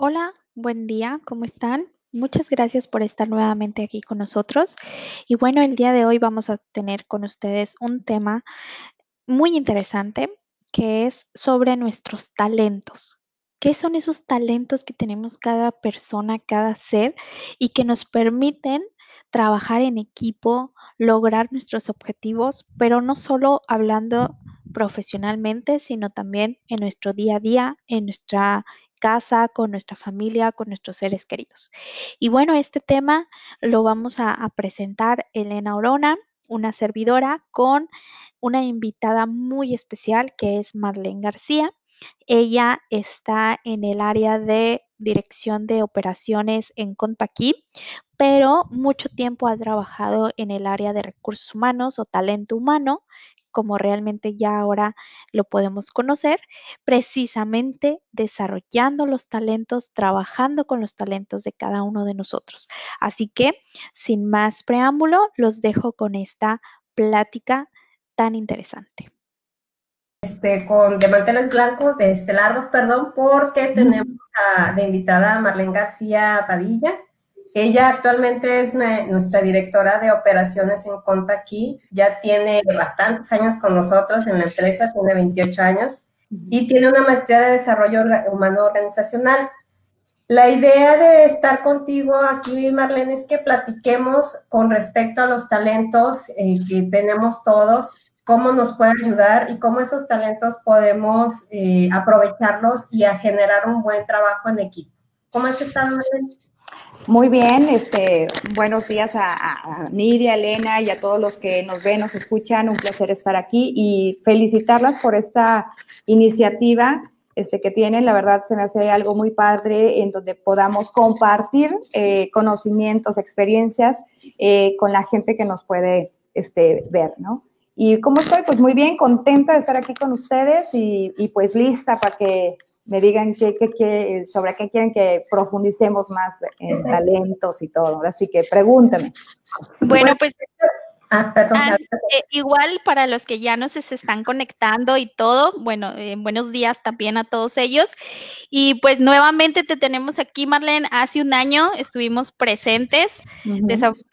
Hola, buen día, ¿cómo están? Muchas gracias por estar nuevamente aquí con nosotros. Y bueno, el día de hoy vamos a tener con ustedes un tema muy interesante que es sobre nuestros talentos. ¿Qué son esos talentos que tenemos cada persona, cada ser y que nos permiten trabajar en equipo, lograr nuestros objetivos, pero no solo hablando profesionalmente, sino también en nuestro día a día, en nuestra casa, con nuestra familia, con nuestros seres queridos. Y bueno, este tema lo vamos a, presentar Elena Orona, una servidora, con una invitada muy especial que es Marlene García. Ella está en el área de dirección de operaciones en Contaquí, pero mucho tiempo ha trabajado en el área de recursos humanos o talento humano, como realmente ya ahora lo podemos conocer, precisamente desarrollando los talentos, trabajando con los talentos de cada uno de nosotros. Así que, sin más preámbulo, los dejo con esta plática tan interesante. Este, con de manteles blancos, de este largos, perdón, porque tenemos a, de invitada a Marlene García Padilla. Ella actualmente es nuestra directora de operaciones en Conta aquí. Ya tiene bastantes años con nosotros en la empresa, tiene 28 años y tiene una maestría de desarrollo humano organizacional. La idea de estar contigo aquí, Marlene, es que platiquemos con respecto a los talentos eh, que tenemos todos cómo nos puede ayudar y cómo esos talentos podemos eh, aprovecharlos y a generar un buen trabajo en equipo. ¿Cómo has estado, Muy bien, este, buenos días a, a, Nidia, Elena y a todos los que nos ven, nos escuchan. Un placer estar aquí y felicitarlas por esta iniciativa este, que tienen. La verdad se me hace algo muy padre en donde podamos compartir eh, conocimientos, experiencias eh, con la gente que nos puede este, ver, ¿no? ¿Y cómo estoy? Pues muy bien, contenta de estar aquí con ustedes y, y pues lista para que me digan qué, qué, qué, sobre qué quieren que profundicemos más en talentos y todo. Así que pregúnteme. Bueno, pues Ah, perdón. Ah, eh, igual para los que ya no se están conectando y todo, bueno, eh, buenos días también a todos ellos. Y pues nuevamente te tenemos aquí, Marlene. Hace un año estuvimos presentes.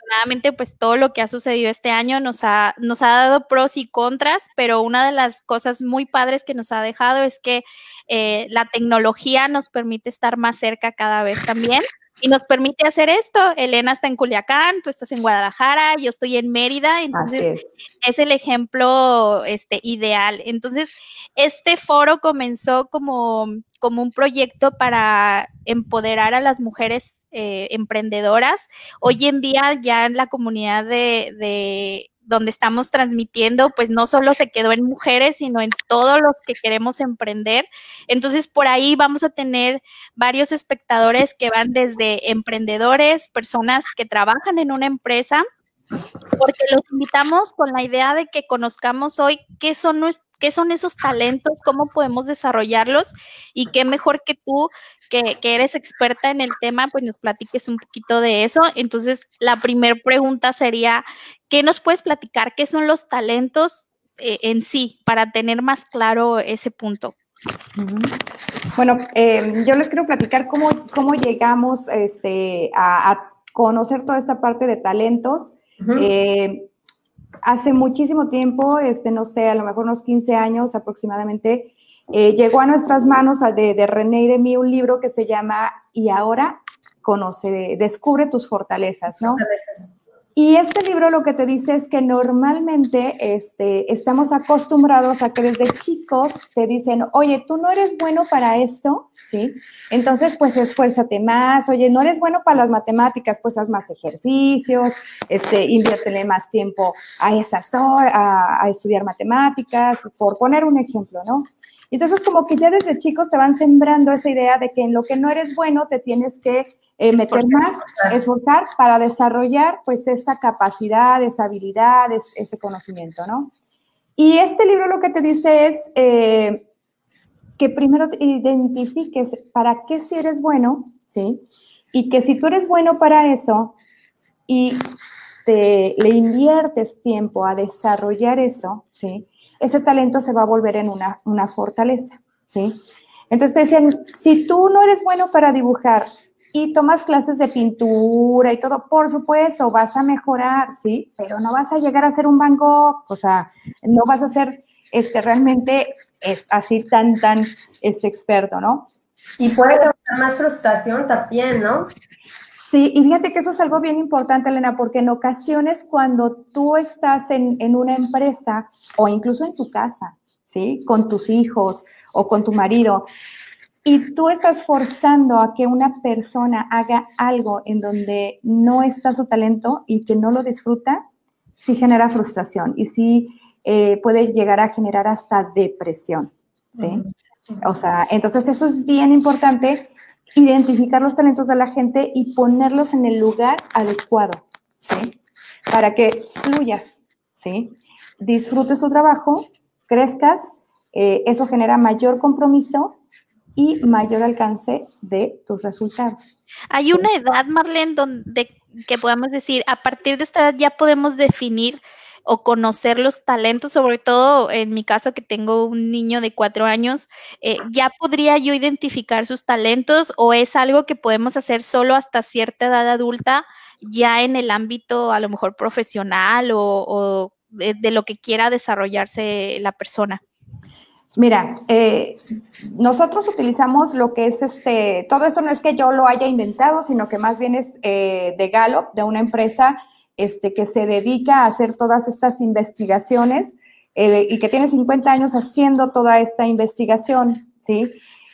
Desafortunadamente, pues todo lo que ha sucedido este año nos ha, nos ha dado pros y contras, pero una de las cosas muy padres que nos ha dejado es que eh, la tecnología nos permite estar más cerca cada vez también y nos permite hacer esto. Elena está en Culiacán, tú estás en Guadalajara, yo estoy en Mérida, entonces es. el ejemplo este, ideal. Entonces, este foro comenzó como, como un proyecto para empoderar a las mujeres eh, emprendedoras. Hoy en día ya en la comunidad de donde estamos transmitiendo, pues no solo se quedó en mujeres, sino en todos los que queremos emprender. Entonces, por ahí vamos a tener varios espectadores que van desde emprendedores, personas que trabajan en una empresa, porque los invitamos con la idea de que conozcamos hoy qué son, qué son esos talentos, cómo podemos desarrollarlos y qué mejor que tú, que, que eres experta en el tema, pues nos platiques un poquito de eso. Entonces, la primera pregunta sería, ¿qué nos puedes platicar? ¿Qué son los talentos eh, en sí para tener más claro ese punto? Bueno, eh, yo les quiero platicar cómo, cómo llegamos este, a, a, conocer toda esta parte de talentos. Eh, hace muchísimo tiempo, este, no sé, a lo mejor unos 15 años aproximadamente, eh, llegó a nuestras manos de, de, René y de mí un libro que se llama Y ahora conoce, descubre tus fortalezas, ¿no? Fortalezas. Y este libro lo que te dice es que normalmente este, estamos acostumbrados a que desde chicos te dicen, oye, tú no eres bueno para esto, ¿sí? Entonces, pues esfuérzate más, oye, no eres bueno para las matemáticas, pues haz más ejercicios, este, inviértele más tiempo a esas horas, a, a estudiar matemáticas, por poner un ejemplo, ¿no? Entonces, como que ya desde chicos te van sembrando esa idea de que en lo que no eres bueno te tienes que eh, meter más, esforzar para desarrollar pues esa capacidad, esa habilidad, es, ese conocimiento, ¿no? Y este libro lo que te dice es eh, que primero identifiques para qué si eres bueno, ¿sí? Y que si tú eres bueno para eso y te, le inviertes tiempo a desarrollar eso, ¿sí? Ese talento se va a volver en una, una fortaleza, ¿sí? Entonces decían, si tú no eres bueno para dibujar y tomas clases de pintura y todo, por supuesto, vas a mejorar, ¿sí? Pero no vas a llegar a ser un Van Gogh, o sea, no vas a ser este, realmente es así tan, tan este, experto, ¿no? Y puede causar más frustración también, ¿no? Sí, y fíjate que eso es algo bien importante, Elena, porque en ocasiones cuando tú estás en, en una empresa o incluso en tu casa, ¿sí? Con tus hijos o con tu marido, y tú estás forzando a que una persona haga algo en donde no está su talento y que no lo disfruta, sí genera frustración y sí eh, puede llegar a generar hasta depresión, ¿sí? O sea, entonces eso es bien importante, identificar los talentos de la gente y ponerlos en el lugar adecuado, ¿sí? Para que fluyas, ¿sí? Disfrutes tu trabajo, crezcas, eh, eso genera mayor compromiso y mayor alcance de tus resultados. Hay una edad, Marlene, donde que podamos decir, a partir de esta edad ya podemos definir o conocer los talentos, sobre todo en mi caso que tengo un niño de cuatro años, eh, ¿ya podría yo identificar sus talentos o es algo que podemos hacer solo hasta cierta edad adulta, ya en el ámbito a lo mejor profesional o, de, lo que quiera desarrollarse la persona? Mira, eh, nosotros utilizamos lo que es este, todo esto no es que yo lo haya inventado, sino que más bien es eh, de Gallup, de una empresa este, que se dedica a hacer todas estas investigaciones eh, y que tiene 50 años haciendo toda esta investigación, ¿sí?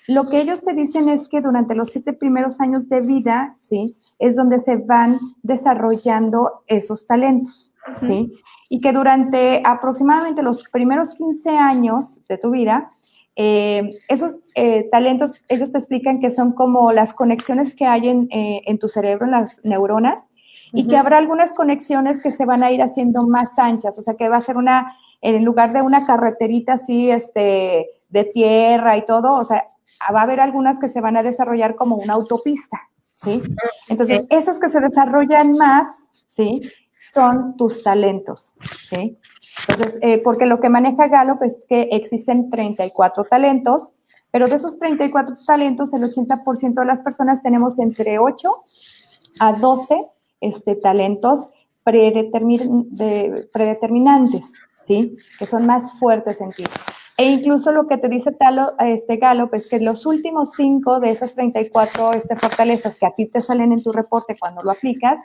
Lo que ellos te dicen es que durante los siete primeros años de vida, ¿sí? Es donde se van desarrollando esos talentos, ¿sí? Y que durante aproximadamente los primeros 15 años de tu vida, eh, esos eh, talentos, ellos te explican que son como las conexiones que hay en, en tu cerebro, en las neuronas, y que habrá algunas conexiones que se van a ir haciendo más anchas, o sea que va a ser una, en lugar de una carreterita así, este, de tierra y todo, o sea, va a haber algunas que se van a desarrollar como una autopista, ¿sí? Entonces, esas que se desarrollan más, ¿sí? Son tus talentos, ¿sí? Entonces, eh, porque lo que maneja Gallup es que existen 34 talentos, pero de esos 34 talentos, el 80% de las personas tenemos entre 8 a 12 este, talentos predeterminantes, ¿sí? Que son más fuertes en ti. E incluso lo que te dice Talo, este Gallup es que los últimos cinco de esas 34 este, fortalezas que a ti te salen en tu reporte cuando lo aplicas,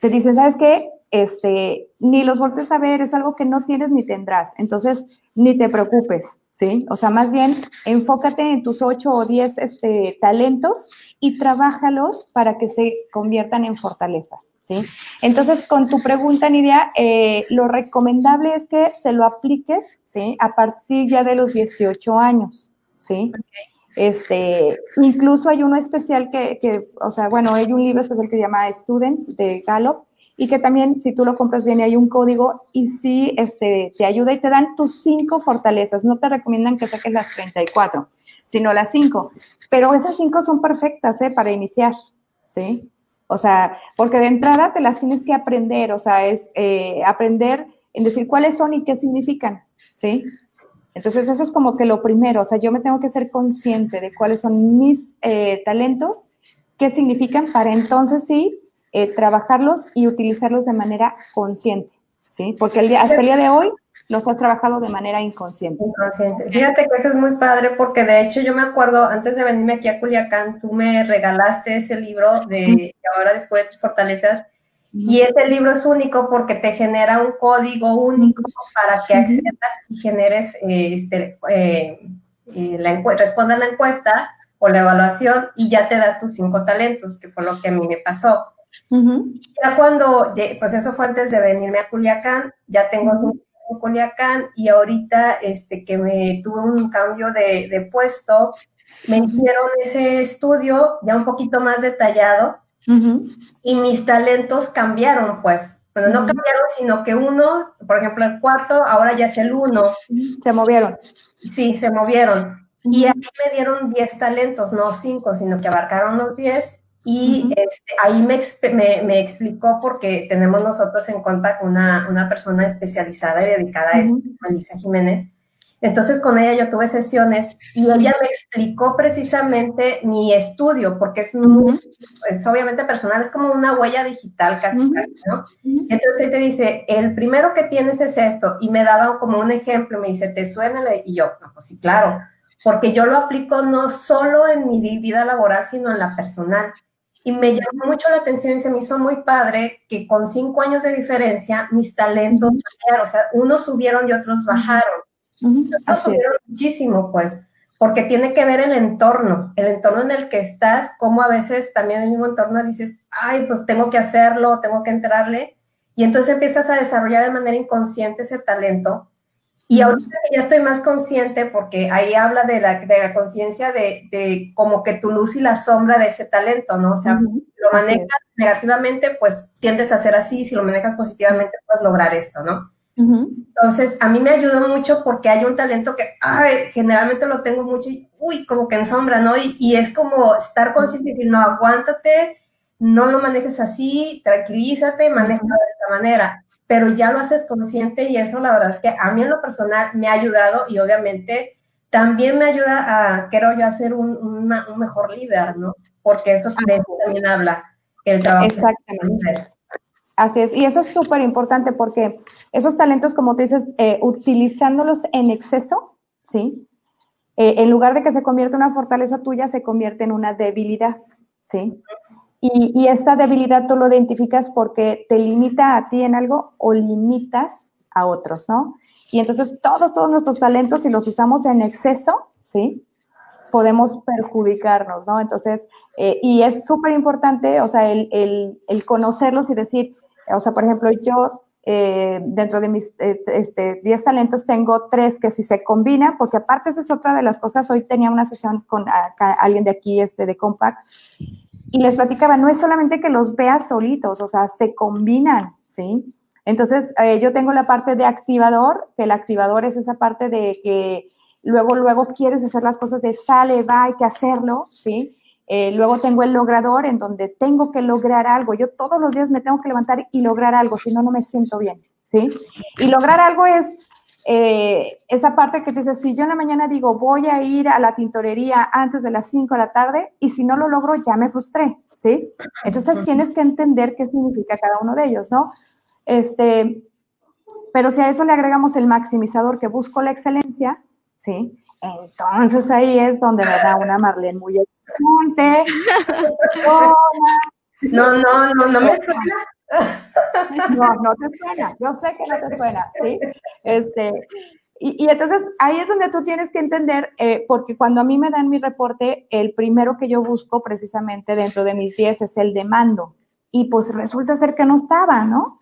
te dicen, ¿sabes qué? Este, ni los voltes a ver, es algo que no tienes ni tendrás. Entonces, ni te preocupes, ¿sí? O sea, más bien enfócate en tus ocho o diez este, talentos y trabájalos para que se conviertan en fortalezas, ¿sí? Entonces, con tu pregunta, Nidia, eh, lo recomendable es que se lo apliques, ¿sí? A partir ya de los 18 años, ¿sí? Este, incluso hay uno especial que, que, o sea, bueno, hay un libro especial que se llama Students de Gallup, y que también si tú lo compras bien hay un código y sí este, te ayuda y te dan tus cinco fortalezas. No te recomiendan que saques las 34, sino las cinco. Pero esas cinco son perfectas ¿eh? para iniciar, ¿sí? O sea, porque de entrada te las tienes que aprender, o sea, es eh, aprender en decir cuáles son y qué significan, ¿sí? Entonces eso es como que lo primero, o sea, yo me tengo que ser consciente de cuáles son mis eh, talentos, qué significan para entonces sí eh, trabajarlos y utilizarlos de manera consciente, ¿sí? Porque el día, hasta el día de hoy los has trabajado de manera inconsciente. Inconsciente. Fíjate que eso es muy padre porque de hecho yo me acuerdo, antes de venirme aquí a Culiacán, tú me regalaste ese libro de Ahora después tus fortalezas y ese libro es único porque te genera un código único para que accedas y generes, eh, este, eh, la responda la encuesta o la evaluación y ya te da tus cinco talentos, que fue lo que a mí me pasó. Ya cuando, pues eso fue antes de venirme a Culiacán, ya tengo un en Culiacán y ahorita este, que me tuve un cambio de, puesto, me hicieron ese estudio ya un poquito más detallado y mis talentos cambiaron, pues. Bueno, no cambiaron, sino que uno, por ejemplo, el cuarto, ahora ya es el uno. Se movieron. Sí, se movieron. Y ahí me dieron 10 talentos, no 5, sino que abarcaron los 10 y este, ahí me, me, explicó porque tenemos nosotros en contacto una, una persona especializada y dedicada a eso, Melissa Jiménez, Entonces con ella yo tuve sesiones y ella me explicó precisamente mi estudio, porque es, muy, es obviamente personal, es como una huella digital casi, casi, ¿no? Entonces ella te dice, el primero que tienes es esto, y me daba como un ejemplo, me dice, ¿te suena? Y yo, no, pues sí, claro, porque yo lo aplico no solo en mi vida laboral, sino en la personal. Y me llamó mucho la atención y se me hizo muy padre que con cinco años de diferencia mis talentos, o sea, unos subieron y otros bajaron. otros subieron muchísimo, pues, porque tiene que ver el entorno, el entorno en el que estás, como a veces también en el mismo entorno dices, ay, pues tengo que hacerlo, tengo que entrarle, y entonces empiezas a desarrollar de manera inconsciente ese talento y ahorita que ya estoy más consciente, porque ahí habla de la, de la conciencia de, de, como que tu luz y la sombra de ese talento, ¿no? O sea, si lo manejas negativamente, pues tiendes a ser así, si lo manejas positivamente, puedes lograr esto, ¿no? Entonces, a mí me ayuda mucho porque hay un talento que, ay, generalmente lo tengo mucho y, uy, como que en sombra, ¿no? Y, y es como estar consciente y decir, no, aguántate, no lo manejes así, tranquilízate, maneja de esta manera pero ya lo haces consciente y eso la verdad es que a mí en lo personal me ha ayudado y obviamente también me ayuda a, quiero yo, a ser un, un, mejor líder, ¿no? Porque eso, también habla el trabajo. Exactamente. Así es, y eso es súper importante porque esos talentos, como tú dices, eh, utilizándolos en exceso, ¿sí? Eh, en lugar de que se convierta en una fortaleza tuya, se convierte en una debilidad, ¿sí? Y, esa debilidad tú lo identificas porque te limita a ti en algo o limitas a otros, ¿no? Y entonces todos, todos nuestros talentos, si los usamos en exceso, ¿sí? Podemos perjudicarnos, ¿no? Entonces, eh, y es súper importante, o sea, el, el, conocerlos y decir, o sea, por ejemplo, yo eh, dentro de mis eh, este, 10 talentos tengo tres que si se combinan, porque aparte esa es otra de las cosas, hoy tenía una sesión con alguien de aquí, este, de Compact, y les platicaba, no es solamente que los veas solitos, o sea, se combinan, ¿sí? Entonces, eh, yo tengo la parte de activador, que el activador es esa parte de que luego, luego quieres hacer las cosas de sale, va, hay que hacerlo, ¿sí? Eh, luego tengo el logrador, en donde tengo que lograr algo. Yo todos los días me tengo que levantar y lograr algo, si no, no me siento bien, ¿sí? Y lograr algo es eh, esa parte que tú dices, si yo en la mañana digo, voy a ir a la tintorería antes de las 5 de la tarde y si no lo logro, ya me frustré, ¿sí? Entonces tienes que entender qué significa cada uno de ellos, ¿no? Este, pero si a eso le agregamos el maximizador que busco la excelencia, ¿sí? Entonces ahí es donde me da una Marlene muy excelente. No, no, no, no me suena. No, no te suena, yo sé que no te suena, ¿sí? Este, y, y entonces ahí es donde tú tienes que entender, eh, porque cuando a mí me dan mi reporte, el primero que yo busco precisamente dentro de mis 10 es el de mando. Y pues resulta ser que no estaba, ¿no?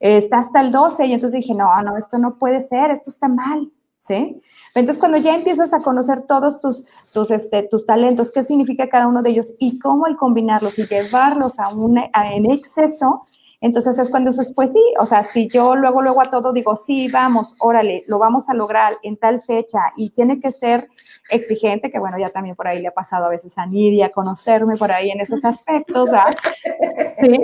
está hasta el 12 y entonces dije, no, no, esto no puede ser, esto está mal, ¿sí? Entonces, cuando ya empiezas a conocer todos tus, tus, este, tus talentos, qué significa cada uno de ellos y cómo el combinarlos y llevarlos a un en exceso, entonces es cuando eso es, pues sí, o sea, si yo luego, luego a todo digo, sí, vamos, órale, lo vamos a lograr en tal fecha y tiene que ser exigente, que bueno, ya también por ahí le ha pasado a veces a Nidia conocerme por ahí en esos aspectos, ¿verdad? Sí.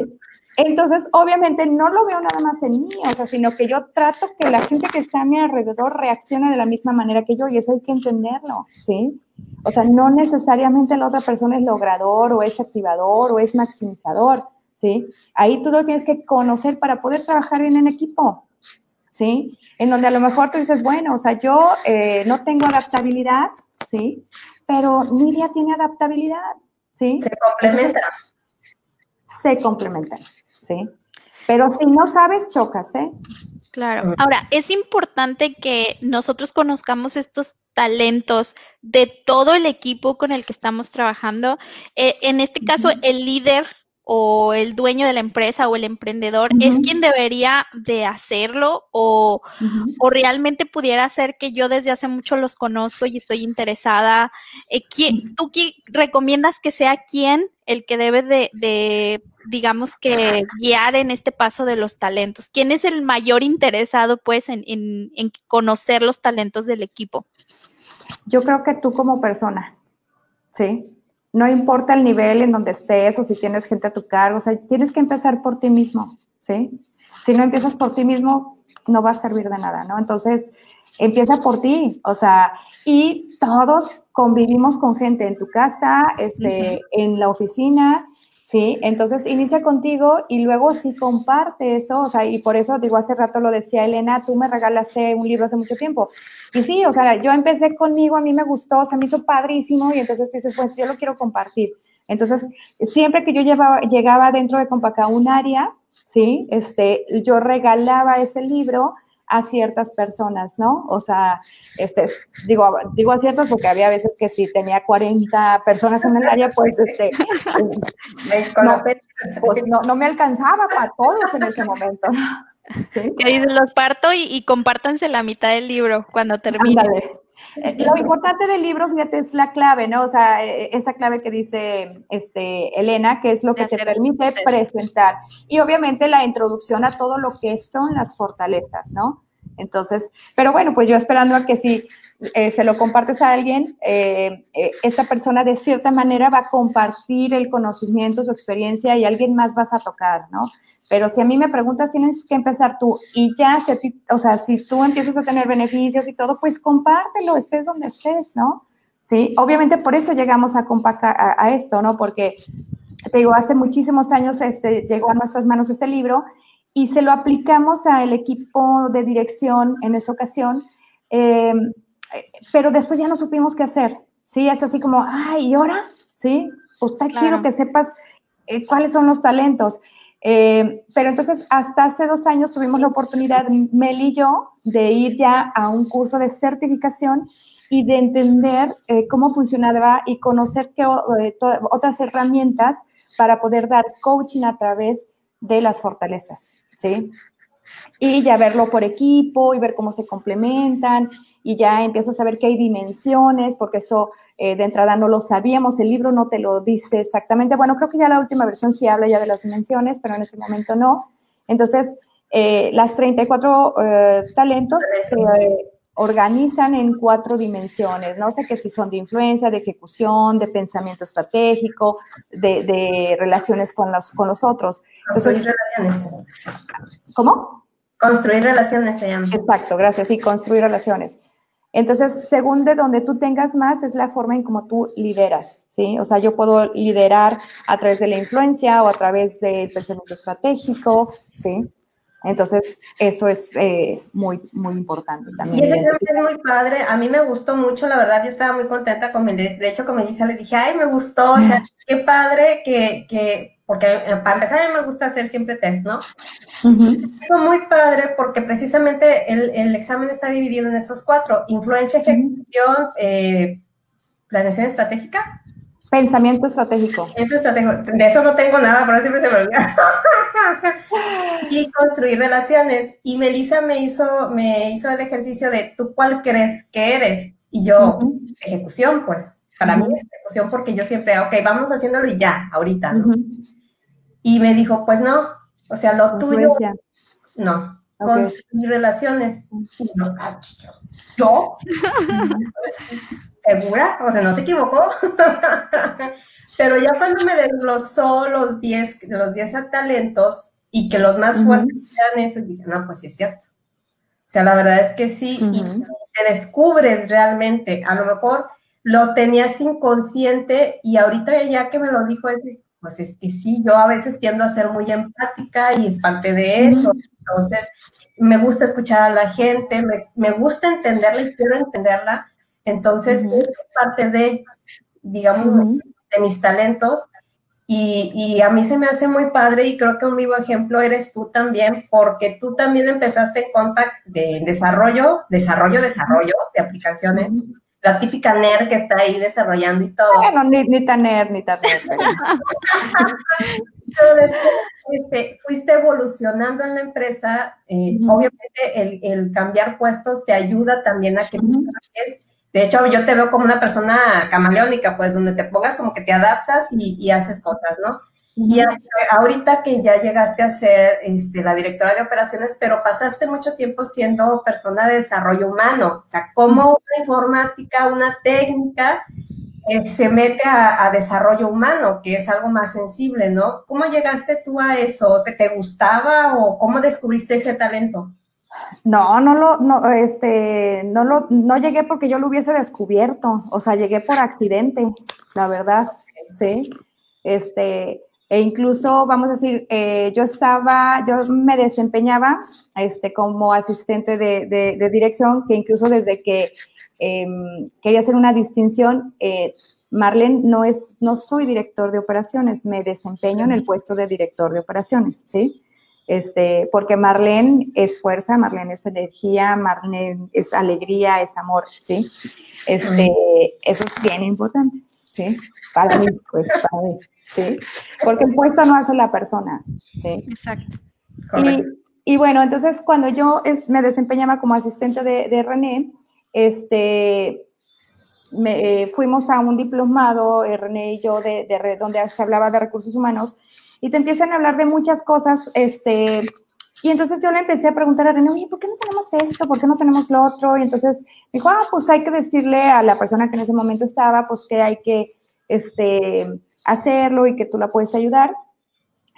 Entonces, obviamente no lo veo nada más en mí, o sea, sino que yo trato que la gente que está a mi alrededor reaccione de la misma manera que yo y eso hay que entenderlo, ¿sí? O sea, no necesariamente la otra persona es logrador o es activador o es maximizador ¿sí? Ahí tú lo tienes que conocer para poder trabajar bien en equipo, ¿sí? En donde a lo mejor tú dices, bueno, o sea, yo eh, no tengo adaptabilidad, ¿sí? Pero Nidia tiene adaptabilidad, ¿sí? Se complementa. se complementan, ¿sí? Pero si no sabes, chocas, ¿eh? Claro. Ahora, es importante que nosotros conozcamos estos talentos de todo el equipo con el que estamos trabajando. Eh, en este caso, el líder o el dueño de la empresa o el emprendedor uh -huh. es quien debería de hacerlo o, uh -huh. o, realmente pudiera ser que yo desde hace mucho los conozco y estoy interesada. Eh, ¿quién, ¿Tú quién recomiendas que sea quién el que debe de, de, digamos que, guiar en este paso de los talentos? ¿Quién es el mayor interesado, pues, en, en, en conocer los talentos del equipo? Yo creo que tú como persona, ¿sí? No importa el nivel en donde estés o si tienes gente a tu cargo, o sea, tienes que empezar por ti mismo, ¿sí? Si no empiezas por ti mismo, no va a servir de nada, ¿no? Entonces, empieza por ti, o sea, y todos convivimos con gente en tu casa, este, en la oficina, ¿sí? Entonces inicia contigo y luego sí comparte eso, o sea, y por eso digo, hace rato lo decía Elena, tú me regalaste un libro hace mucho tiempo. Y sí, o sea, yo empecé conmigo, a mí me gustó, o sea, me hizo padrísimo y entonces tú dices, pues yo lo quiero compartir. Entonces, siempre que yo llevaba, llegaba dentro de Compaca un área, ¿sí? Este, yo regalaba ese libro a ciertas personas, ¿no? O sea, este, digo, digo a ciertas porque había veces que si tenía 40 personas en el área, pues, este, pues, no, me alcanzaba para todos en ese momento. ¿Sí? Que dicen, los parto y, y, compártanse la mitad del libro cuando termine. Lo importante del libro, fíjate, es la clave, ¿no? O sea, eh, esa clave que dice este, Elena, que es lo que te permite presentar. Y obviamente la introducción a todo lo que son las fortalezas, ¿no? Entonces, pero bueno, pues yo esperando a que si eh, se lo compartes a alguien, esta persona de cierta manera va a compartir el conocimiento, su experiencia y alguien más vas a tocar, ¿no? Pero si a mí me preguntas, tienes que empezar tú. Y ya, si a ti, o sea, si tú empiezas a tener beneficios y todo, pues compártelo, estés donde estés, ¿no? Sí, obviamente por eso llegamos a, a, a esto, ¿no? Porque, te digo, hace muchísimos años este, llegó a nuestras manos este libro y se lo aplicamos al equipo de dirección en esa ocasión, em, pero después ya no supimos qué hacer, ¿sí? Es así como, ay, ¿y ahora? ¿Sí? Pues está chido que sepas eh, cuáles son los talentos. Eh, pero entonces, hasta hace dos años tuvimos la oportunidad, Mel y yo, de ir ya a un curso de certificación y de entender eh, cómo funcionaba y conocer qué, eh, otras herramientas para poder dar coaching a través de las fortalezas, ¿sí? Y ya verlo por equipo y ver cómo se complementan y ya empiezas a ver que hay dimensiones, porque eso eh, de entrada no lo sabíamos, el libro no te lo dice exactamente. Bueno, creo que ya la última versión sí habla ya de las dimensiones, pero en ese momento no. Entonces, eh, las 34 eh, talentos se organizan en cuatro dimensiones, no sé qué si son de influencia, de ejecución, de pensamiento estratégico, de, relaciones con los, con los otros. Construir relaciones. ¿Cómo? Construir relaciones se llama. Exacto, gracias. Sí, construir relaciones. Entonces, según de donde tú tengas más, es la forma en cómo tú lideras, ¿sí? O sea, yo puedo liderar a través de la influencia o a través del pensamiento estratégico, ¿sí? Entonces, eso es eh, muy, muy importante también. Y ese es muy padre. A mí me gustó mucho, la verdad, yo estaba muy contenta con De hecho, como Melissa le dije, ay, me gustó, o sea, qué padre que, que porque eh, para empezar a mí me gusta hacer siempre test, ¿no? Fue muy padre porque precisamente el, examen está dividido en esos cuatro, influencia, ejecución, eh, planeación estratégica. Pensamiento estratégico. De eso no tengo nada, pero siempre se me olvida. y construir relaciones. Y Melissa me hizo, me hizo el ejercicio de tú cuál crees que eres. Y yo, ejecución, pues. Para mí es ejecución porque yo siempre, ok, vamos haciéndolo y ya, ahorita, ¿no? Y me dijo, pues no, o sea, lo tuyo, no, construir relaciones. Ah, ¿Yo? ¿Segura? O sea, no se equivocó. Pero ya cuando me desglosó los 10 los diez talentos y que los más fuertes eran esos, dije, no, pues sí es cierto. O sea, la verdad es que sí, y te descubres realmente, a lo mejor lo tenías inconsciente y ahorita ya que me lo dijo, es pues sí, yo a veces tiendo a ser muy empática y es parte de eso. Entonces, me gusta escuchar a la gente, me, gusta entenderla y quiero entenderla. Entonces, es parte de, digamos, de mis talentos. Y, y, a mí se me hace muy padre y creo que un vivo ejemplo eres tú también, porque tú también empezaste en Contact de desarrollo, desarrollo, desarrollo de aplicaciones la típica nerd que está ahí desarrollando y todo. Bueno, ni, tan nerd, ni tan nerd. Pero después este, fuiste evolucionando en la empresa. Eh, obviamente el, cambiar puestos te ayuda también a que De hecho, yo te veo como una persona camaleónica, pues donde te pongas como que te adaptas y, y haces cosas, ¿no? Y ahorita que ya llegaste a ser este, la directora de operaciones, pero pasaste mucho tiempo siendo persona de desarrollo humano, o sea, cómo una informática, una técnica eh, se mete a, desarrollo humano, que es algo más sensible, ¿no? ¿Cómo llegaste tú a eso? ¿Te, te gustaba o cómo descubriste ese talento? No, no lo, no, este, no lo, no llegué porque yo lo hubiese descubierto, o sea, llegué por accidente, la verdad, sí. Este, e incluso, vamos a decir, eh, yo estaba, yo me desempeñaba este, como asistente de, dirección, que incluso desde que em, quería hacer una distinción, eh, Marlene no es, no soy director de operaciones, me desempeño en el puesto de director de operaciones, ¿sí? Este, porque Marlene es fuerza, Marlene es energía, Marlene es alegría, es amor, ¿sí? Este, eso es bien importante, ¿sí? Para mí, pues, para mí. ¿Sí? Porque el puesto no hace la persona, ¿sí? Exacto. Y, bueno, entonces cuando yo me desempeñaba como asistente de, René, este, me, fuimos a un diplomado, eh, René y yo, de, de, donde se hablaba de recursos humanos, y te empiezan a hablar de muchas cosas, este, y entonces yo le empecé a preguntar a René, oye, ¿por qué no tenemos esto? ¿Por qué no tenemos lo otro? Y entonces dijo, ah, pues hay que decirle a la persona que en ese momento estaba, pues que hay que, este, hacerlo y que tú la puedes ayudar.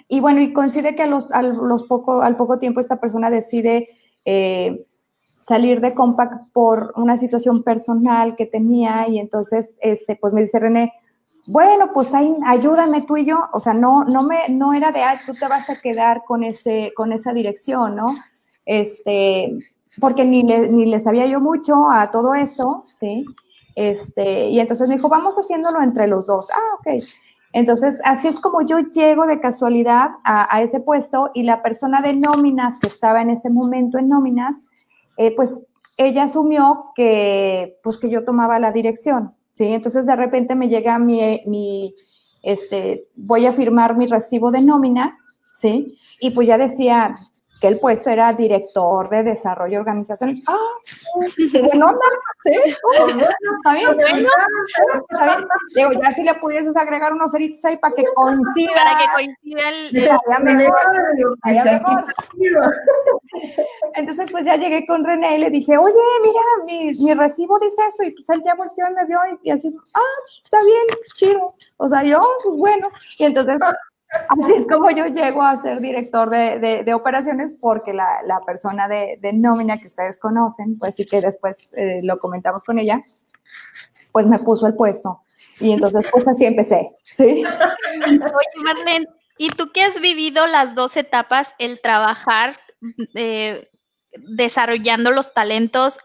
Y bueno, y coincide que a los, los poco, al poco tiempo esta persona decide eh, salir de Compact por una situación personal que tenía y entonces, este, pues me dice René, bueno, pues ahí, ayúdame tú y yo, o sea, no, no me, no era de, ah, tú te vas a quedar con ese, con esa dirección, ¿no? Este, porque ni, le, ni le sabía yo mucho a todo eso, ¿sí? Este, y entonces me dijo, vamos haciéndolo entre los dos. Ah, ok. Entonces, así es como yo llego de casualidad a, ese puesto y la persona de nóminas que estaba en ese momento en nóminas, eh, pues ella asumió que, pues que yo tomaba la dirección, ¿sí? Entonces, de repente me llega mi, mi este, voy a firmar mi recibo de nómina, ¿sí? Y pues ya decía, que el puesto era director de desarrollo organizacional. Ah, bueno, no, sí, está bien, está bien. Digo, ya si le pudieses agregar unos ceritos ahí para que coincida. Para que coincida el... Entonces, pues ya llegué con René y le dije, oye, mira, mi, mi recibo dice esto, y pues él ya volteó y me vio y, así, ah, está bien, chido. O sea, yo, pues bueno. Y entonces Así es como yo llego a ser director de, operaciones porque la, persona de, nómina que ustedes conocen, pues sí que después eh, lo comentamos con ella, pues me puso el puesto. Y entonces pues así empecé, ¿sí? Oye, Marlene, ¿y tú que has vivido las dos etapas, el trabajar eh, desarrollando los talentos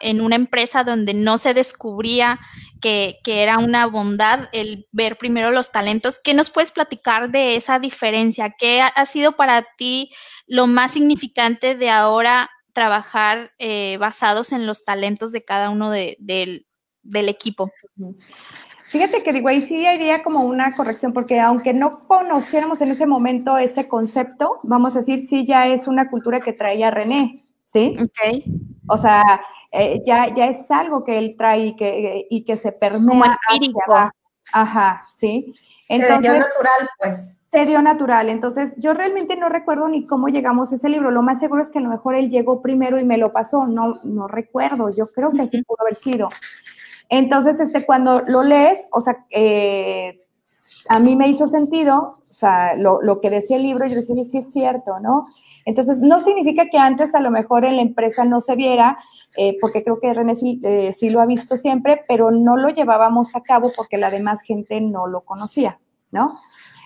en una empresa donde no se descubría que, era una bondad el ver primero los talentos. ¿Qué nos puedes platicar de esa diferencia? ¿Qué ha, sido para ti lo más significante de ahora trabajar eh, basados en los talentos de cada uno del, equipo? Fíjate que digo, ahí sí haría como una corrección, porque aunque no conociéramos en ese momento ese concepto, vamos a decir, sí ya es una cultura que traía René, ¿sí? Ok. O sea, eh, ya, ya es algo que él trae y que, y que se permea hacia Ajá, sí. Entonces, se dio natural, pues. Se dio natural. Entonces, yo realmente no recuerdo ni cómo llegamos a ese libro. Lo más seguro es que a lo mejor él llegó primero y me lo pasó. No, no recuerdo. Yo creo que así pudo haber sido. Entonces, este, cuando lo lees, o sea, eh, a mí me hizo sentido, o sea, lo, lo, que decía el libro, yo decía, sí es cierto, ¿no? Entonces, no significa que antes a lo mejor en la empresa no se viera, eh, porque creo que René eh, sí, lo ha visto siempre, pero no lo llevábamos a cabo porque la demás gente no lo conocía, ¿no?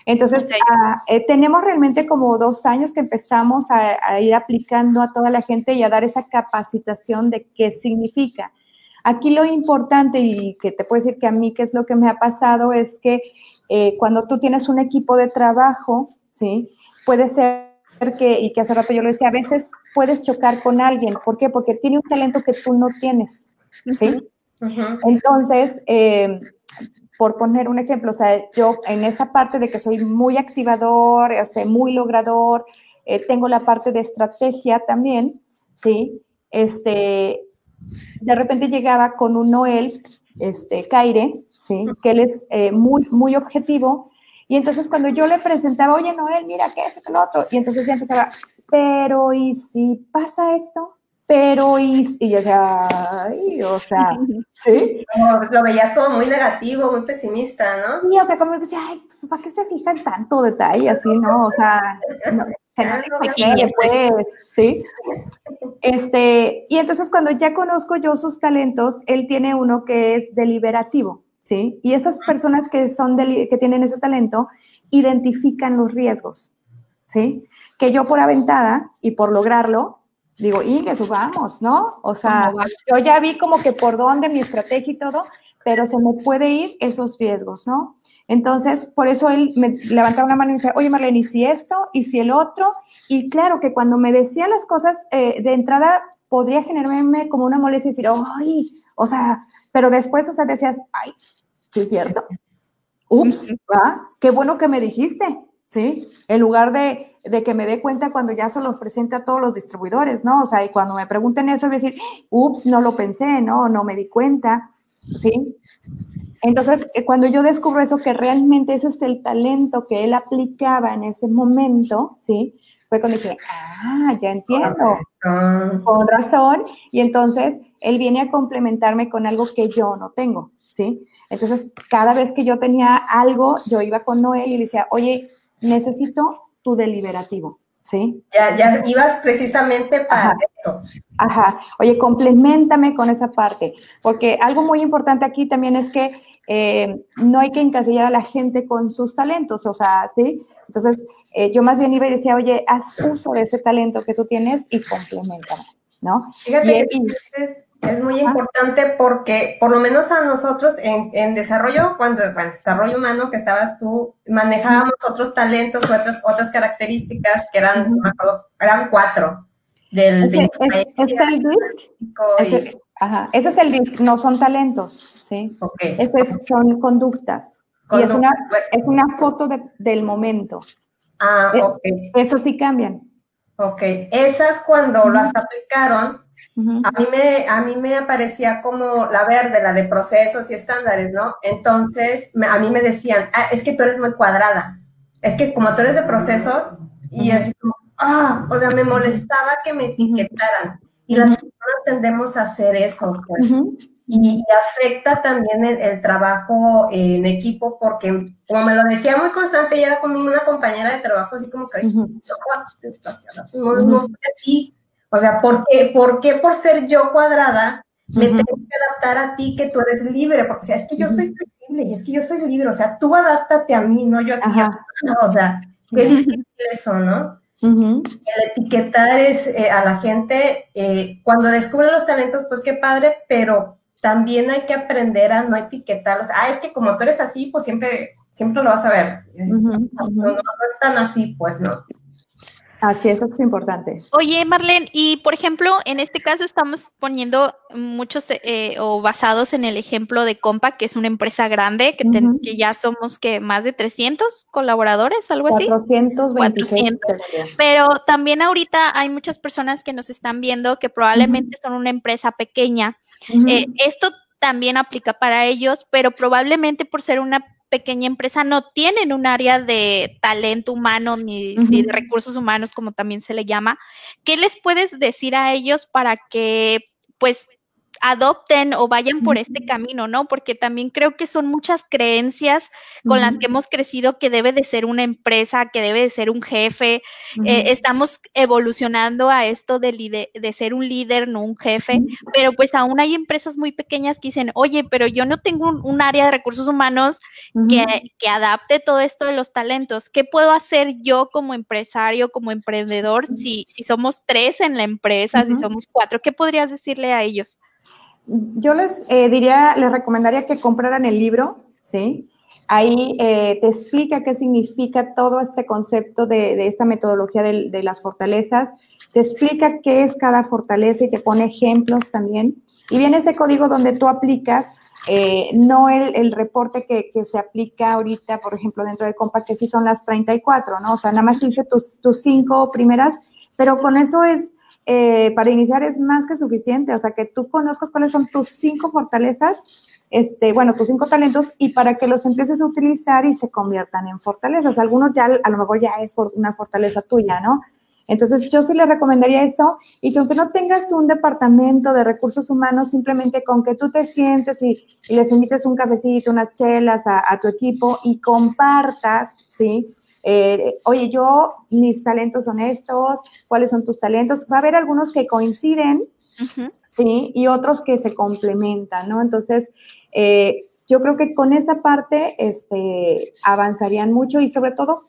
Entonces, ah, eh, tenemos realmente como dos años que empezamos a, ir aplicando a toda la gente y a dar esa capacitación de qué significa. Aquí lo importante y que te puedo decir que a mí qué es lo que me ha pasado es que cuando tú tienes un equipo de trabajo, ¿sí? Puede ser que, y que hace rato yo lo decía, a veces puedes chocar con alguien. ¿Por qué? Porque tiene un talento que tú no tienes. ¿Sí? Entonces, eh, por poner un ejemplo, o sea, yo en esa parte de que soy muy activador, o muy logrador, eh, tengo la parte de estrategia también, ¿sí? Este, de repente llegaba con un Noel, este, Caire, ¿sí? Que él es eh, muy, muy objetivo, y entonces cuando yo le presentaba, oye, Noel, mira qué es, lo otro, y entonces ya empezaba, pero ¿y si pasa esto? Pero y, y yo decía, ay, o sea, ¿sí? lo veías como muy negativo, muy pesimista, ¿no? Y o sea, como que decía, ay, ¿para qué se fijan tanto detalle así, no? O sea, pues, ¿sí? Este, y entonces cuando ya conozco yo sus talentos, él tiene uno que es deliberativo, ¿sí? Y esas personas que, son que tienen ese talento identifican los riesgos, ¿sí? Que yo por aventada y por lograrlo, digo, y que subamos, ¿no? O sea, yo ya vi como que por dónde mi estrategia y todo, pero se me puede ir esos riesgos, ¿no? Entonces, por eso él me levantaba una mano y decía, oye Marlene, ¿y si esto? ¿Y si el otro? Y claro que cuando me decía las cosas eh, de entrada, podría generarme como una molestia y decir, ay, o sea, pero después, o sea, decías, ay, sí es cierto. Ups, ¿va? Qué bueno que me dijiste, ¿sí? En lugar de, de que me dé cuenta cuando ya se los presente a todos los distribuidores, ¿no? O sea, y cuando me pregunten eso, voy a decir, ups, no lo pensé, ¿no? No me di cuenta, ¿sí? Entonces, eh, cuando yo descubro eso, que realmente ese es el talento que él aplicaba en ese momento, ¿sí? Fue cuando dije, ah, ya entiendo, con razón. Y entonces, él viene a complementarme con algo que yo no tengo, ¿sí? Entonces, cada vez que yo tenía algo, yo iba con Noel y le decía, oye, necesito tu deliberativo, ¿sí? Ya, ya ibas precisamente para eso. Ajá. Oye, complementame con esa parte, porque algo muy importante aquí también es que eh, no hay que encasillar a la gente con sus talentos, o sea, ¿sí? Entonces, eh, yo más bien iba y decía, oye, haz uso de ese talento que tú tienes y complementame, ¿no? Fíjate que es, muy importante porque, por lo menos a nosotros en, desarrollo, cuando, en desarrollo humano que estabas tú, manejábamos otros talentos, otras, otras características que eran, eran cuatro. Del, ¿Es, el Ajá, ese es el disc, no son talentos, ¿sí? Ok. son conductas. Y es una, es una foto del momento. Ah, eh, ok. Eso sí cambian. Ok, esas cuando las aplicaron, a, mí me, a mí me aparecía como la verde, la de procesos y estándares, ¿no? Entonces, a mí me decían, ah, es que tú eres muy cuadrada. Es que como tú eres de procesos, y así como, ah, o sea, me molestaba que me etiquetaran. Y las personas tendemos a hacer eso, pues. y, afecta también el, trabajo en equipo porque, como me lo decía muy constante, ella era conmigo una compañera de trabajo, así como que, no, soy así. O sea, ¿por qué, ¿por qué por ser yo cuadrada me tengo que adaptar a ti que tú eres libre? Porque, o sea, es que yo soy flexible y es que yo soy libre. O sea, tú adáptate a mí, no yo a ti. o sea, qué difícil eso, ¿no? El etiquetar es eh, a la gente, eh, cuando descubren los talentos, pues qué padre, pero también hay que aprender a no etiquetarlos. Ah, es que como tú eres así, pues siempre, siempre lo vas a ver. no, no, es tan así, pues no. Así es, eso es importante. Oye, Marlene, y por ejemplo, en este caso estamos poniendo muchos eh, o basados en el ejemplo de Compa, que es una empresa grande, que, que ya somos que más de 300 colaboradores, algo así. 426. Pero también ahorita hay muchas personas que nos están viendo que probablemente son una empresa pequeña. Eh, esto también aplica para ellos, pero probablemente por ser una pequeña empresa no tienen un área de talento humano ni, de recursos humanos, como también se le llama. ¿Qué les puedes decir a ellos para que pues adopten o vayan por este camino, ¿no? Porque también creo que son muchas creencias con las que hemos crecido que debe de ser una empresa, que debe de ser un jefe. Eh, estamos evolucionando a esto de, de ser un líder, no un jefe, pero pues aún hay empresas muy pequeñas que dicen, oye, pero yo no tengo un, área de recursos humanos que, que, adapte todo esto de los talentos. ¿Qué puedo hacer yo como empresario, como emprendedor, si, si somos tres en la empresa, si somos cuatro? ¿Qué podrías decirle a ellos? Yo les eh, diría, les recomendaría que compraran el libro, ¿sí? Ahí eh, te explica qué significa todo este concepto de, esta metodología de, las fortalezas, te explica qué es cada fortaleza y te pone ejemplos también. Y viene ese código donde tú aplicas, eh, no el, reporte que, se aplica ahorita, por ejemplo, dentro del Compact, que sí son las 34, ¿no? O sea, nada más dice tus, tus cinco primeras, pero con eso es eh, para iniciar es más que suficiente, o sea, que tú conozcas cuáles son tus cinco fortalezas, este, bueno, tus cinco talentos y para que los empieces a utilizar y se conviertan en fortalezas. Algunos ya, a lo mejor ya es una fortaleza tuya, ¿no? Entonces, yo sí le recomendaría eso y que aunque no tengas un departamento de recursos humanos, simplemente con que tú te sientes y, les invites un cafecito, unas chelas a, a, tu equipo y compartas, ¿sí? Eh, oye, yo, mis talentos son estos, ¿cuáles son tus talentos? Va a haber algunos que coinciden, ¿sí? Y otros que se complementan, ¿no? Entonces, eh, yo creo que con esa parte este, avanzarían mucho y sobre todo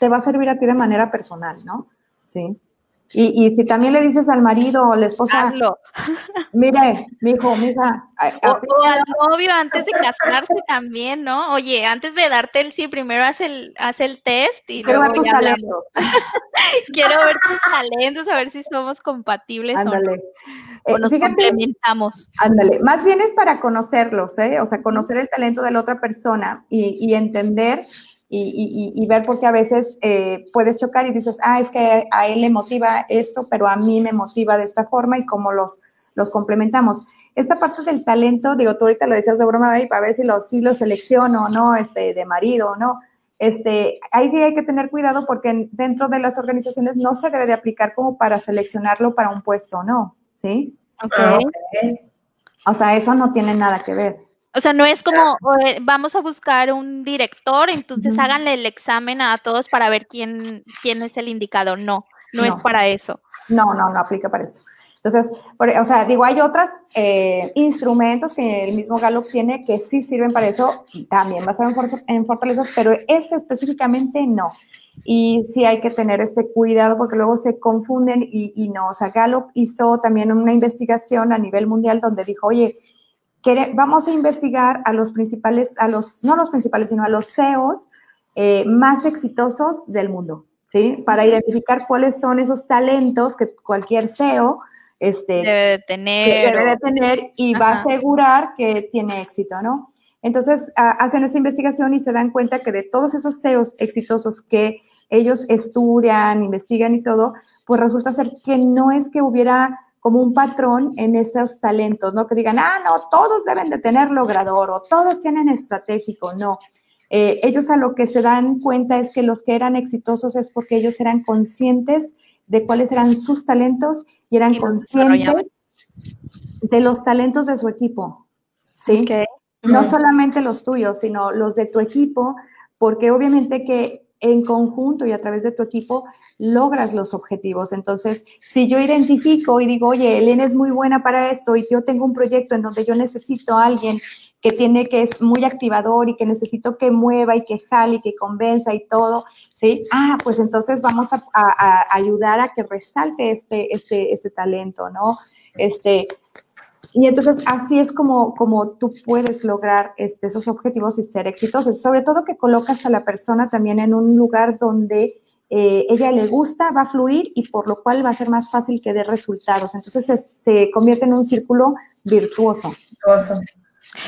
te va a servir a ti de manera personal, ¿no? Sí. Y, y si también le dices al marido o la esposa, Hazlo. mire, mi hijo, mi hija. O, o, al novio antes de casarse también, ¿no? Oye, antes de darte el sí, primero haz el, haz el test y Quiero luego ver ya hablamos. Quiero ver tus talentos, a ver si somos compatibles o, no, Ándale. o Eh, nos fíjate, complementamos. Ándale, más bien es para conocerlos, ¿eh? O sea, conocer el talento de la otra persona y, y entender y, y- y- ver por qué a veces eh, puedes chocar y dices, ah, es que a él le motiva esto, pero a mí me motiva de esta forma y cómo los, los complementamos. Esta parte del talento, digo, tú ahorita lo decías de broma, para ver si lo, si lo selecciono o no, este, de marido o no. Este, ahí sí hay que tener cuidado porque en- dentro de las organizaciones no se debe de aplicar como para seleccionarlo para un puesto, ¿no? ¿Sí? Ok. Ah, ok. O sea, eso no tiene nada que ver. O sea, no es como eh, vamos a buscar un director, entonces háganle el examen a todos para ver quién, quién es el indicado. No, no, es No. para eso. No, no, no aplica para esto. Entonces, por- o sea, digo, hay otros instrumentos que el mismo Gallup tiene que sí sirven para eso, también basado en, for- en fortalezas, pero este específicamente no. Y sí hay que tener este cuidado porque luego se confunden y, y no. O sea, Gallup hizo también una investigación a nivel mundial donde dijo, oye, vamos a investigar a los principales, a los, no los principales, sino a los CEOs eh, más exitosos del mundo, ¿sí? Para identificar cuáles son esos talentos que cualquier CEO este, Debe de tener. debe de o- tener y va a asegurar que tiene éxito, ¿no? Entonces, a- hacen esa investigación y se dan cuenta que de todos esos CEOs exitosos que ellos estudian, investigan y todo, pues resulta ser que no es que hubiera como un patrón en esos talentos, ¿no? Que digan, ah, no, todos deben de tener logrador o todos tienen estratégico, no. Eh, ellos a lo que se dan cuenta es que los que eran exitosos es porque ellos eran conscientes de cuáles eran sus talentos y eran Y conscientes de los talentos de su equipo, ¿sí? No solamente los tuyos, sino los de tu equipo, porque obviamente que en conjunto y a través de tu equipo logras los objetivos. Entonces, si yo identifico y digo, oye, Elena es muy buena para esto y yo tengo un proyecto en donde yo necesito a alguien que tiene que es muy activador y que necesito que mueva y que jale y que convenza y todo, ¿sí? Ah, pues entonces vamos a, a- ayudar a que resalte este, este, este talento, ¿no? Este, y entonces así es como, como tú puedes lograr este, esos objetivos y ser exitosos. Sobre todo que colocas a la persona también en un lugar donde eh, ella le gusta, va a fluir y por lo cual va a ser más fácil que dé resultados. Entonces se, se convierte en un círculo virtuoso. Oso.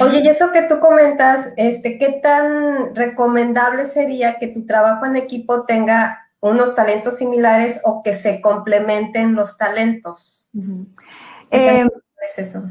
Oye, y eso que tú comentas, este, ¿qué tan recomendable sería que tu trabajo en equipo tenga unos talentos similares o que se complementen los talentos? ¿Qué Eh, tan es eso?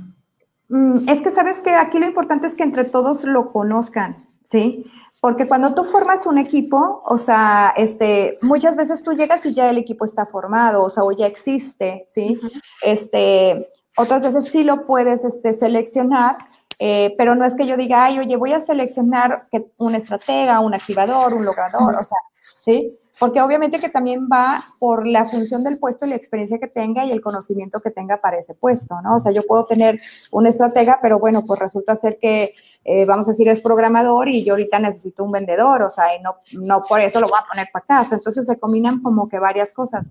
Mm, Es que sabes que aquí lo importante es que entre todos lo conozcan, ¿sí? Porque cuando tú formas un equipo, o sea, este, muchas veces tú llegas y ya el equipo está formado, o sea, o ya existe, ¿sí? Este, otras veces sí lo puedes este, seleccionar, eh, pero no es que yo diga, ay, oye, voy a seleccionar que un estratega, un activador, un logrador, o sea, ¿sí? Porque obviamente que también va por la función del puesto y la experiencia que tenga y el conocimiento que tenga para ese puesto, ¿no? O sea, yo puedo tener un estratega, pero bueno, pues resulta ser que, eh, vamos a decir, es programador y yo ahorita necesito un vendedor, o sea, y no, no por eso lo voy a poner para casa. Entonces se combinan como que varias cosas.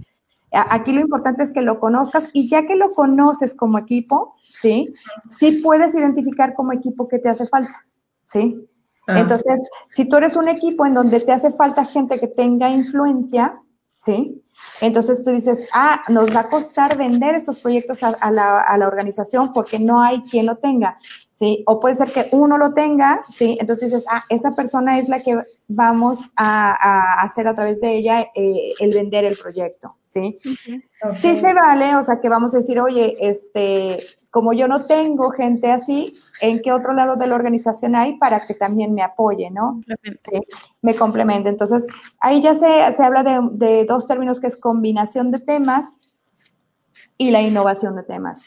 Aquí lo importante es que lo conozcas y ya que lo conoces como equipo, ¿sí? Sí puedes identificar como equipo qué te hace falta, ¿sí? Ah, Entonces, si tú eres un equipo en donde te hace falta gente que tenga influencia, ¿sí? Entonces tú dices, ah, nos va a costar vender estos proyectos a, la, a la organización porque no hay quien lo tenga, ¿sí? O puede ser que uno lo tenga, ¿sí? Entonces dices, ah, esa persona es la que vamos a, a hacer a través de ella eh, el vender el proyecto, ¿sí? Sí se vale, o sea, que vamos a decir, oye, este, como yo no tengo gente así, ¿en qué otro lado de la organización hay para que también me apoye, no? Sí, me complemente. Entonces, ahí ya se, se habla de, de dos términos que es combinación de temas y la innovación de temas.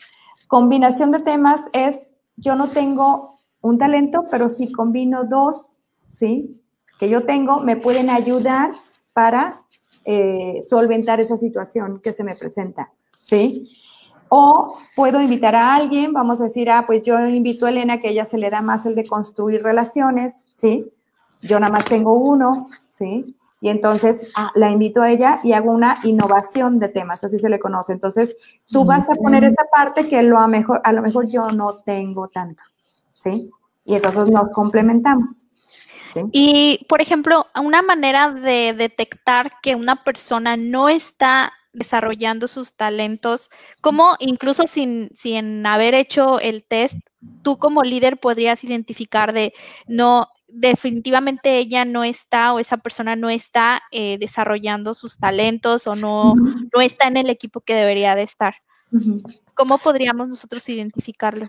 Combinación de temas es, yo no tengo un talento, pero si combino dos, ¿sí? Que yo tengo, me pueden ayudar para eh, solventar esa situación que se me presenta, ¿sí? O puedo invitar a alguien, vamos a decir, ah, pues yo invito a Elena, que ella se le da más el de construir relaciones, ¿sí? Yo nada más tengo uno, ¿sí? Y entonces ah, la invito a ella y hago una innovación de temas, así se le conoce. Entonces, tú vas a poner esa parte que lo a, mejor, a lo mejor yo no tengo tanto, ¿sí? Y entonces nos complementamos. Y, por ejemplo, una manera de detectar que una persona no está desarrollando sus talentos, como incluso sin, sin haber hecho el test, tú como líder podrías identificar de no, definitivamente ella no está o esa persona no está eh, desarrollando sus talentos o no, no está en el equipo que debería de estar. ¿Cómo podríamos nosotros identificarlo?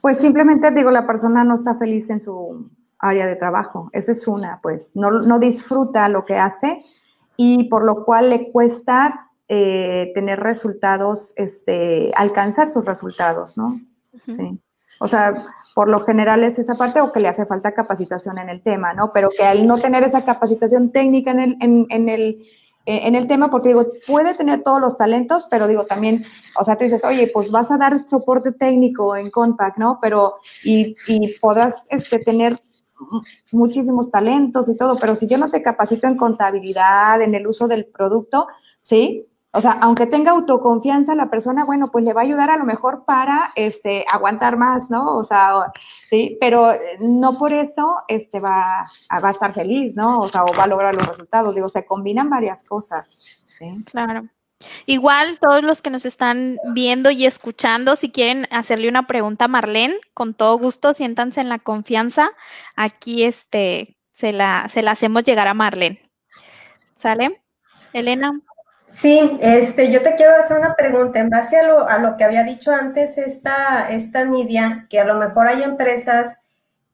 Pues simplemente digo, la persona no está feliz en su área de trabajo. Esa es una, pues, no, no disfruta lo que hace y por lo cual le cuesta eh, tener resultados, este, alcanzar sus resultados, ¿no? Sí. O sea, por lo general es esa parte o que le hace falta capacitación en el tema, ¿no? Pero que al no tener esa capacitación técnica en el, en, en el, eh, en el tema, porque digo, puede tener todos los talentos, pero digo también, o sea, tú dices, oye, pues vas a dar soporte técnico en Compact, ¿no? Pero, y, y podrás este, tener muchísimos talentos y todo, pero si yo no te capacito en contabilidad, en el uso del producto, ¿sí? O sea, aunque tenga autoconfianza la persona, bueno, pues le va a ayudar a lo mejor para este, aguantar más, ¿no? O sea, sí, pero no por eso este, va, va a estar feliz, ¿no? O sea, o va a lograr los resultados. Digo, se combinan varias cosas. ¿sí? Claro. Igual todos los que nos están viendo y escuchando, si quieren hacerle una pregunta a Marlene, con todo gusto, siéntanse en la confianza. Aquí este, se, la, se la hacemos llegar a Marlene. ¿Sale? Elena. Sí, este, yo te quiero hacer una pregunta en base a lo, a lo que había dicho antes esta, esta Nidia, que a lo mejor hay empresas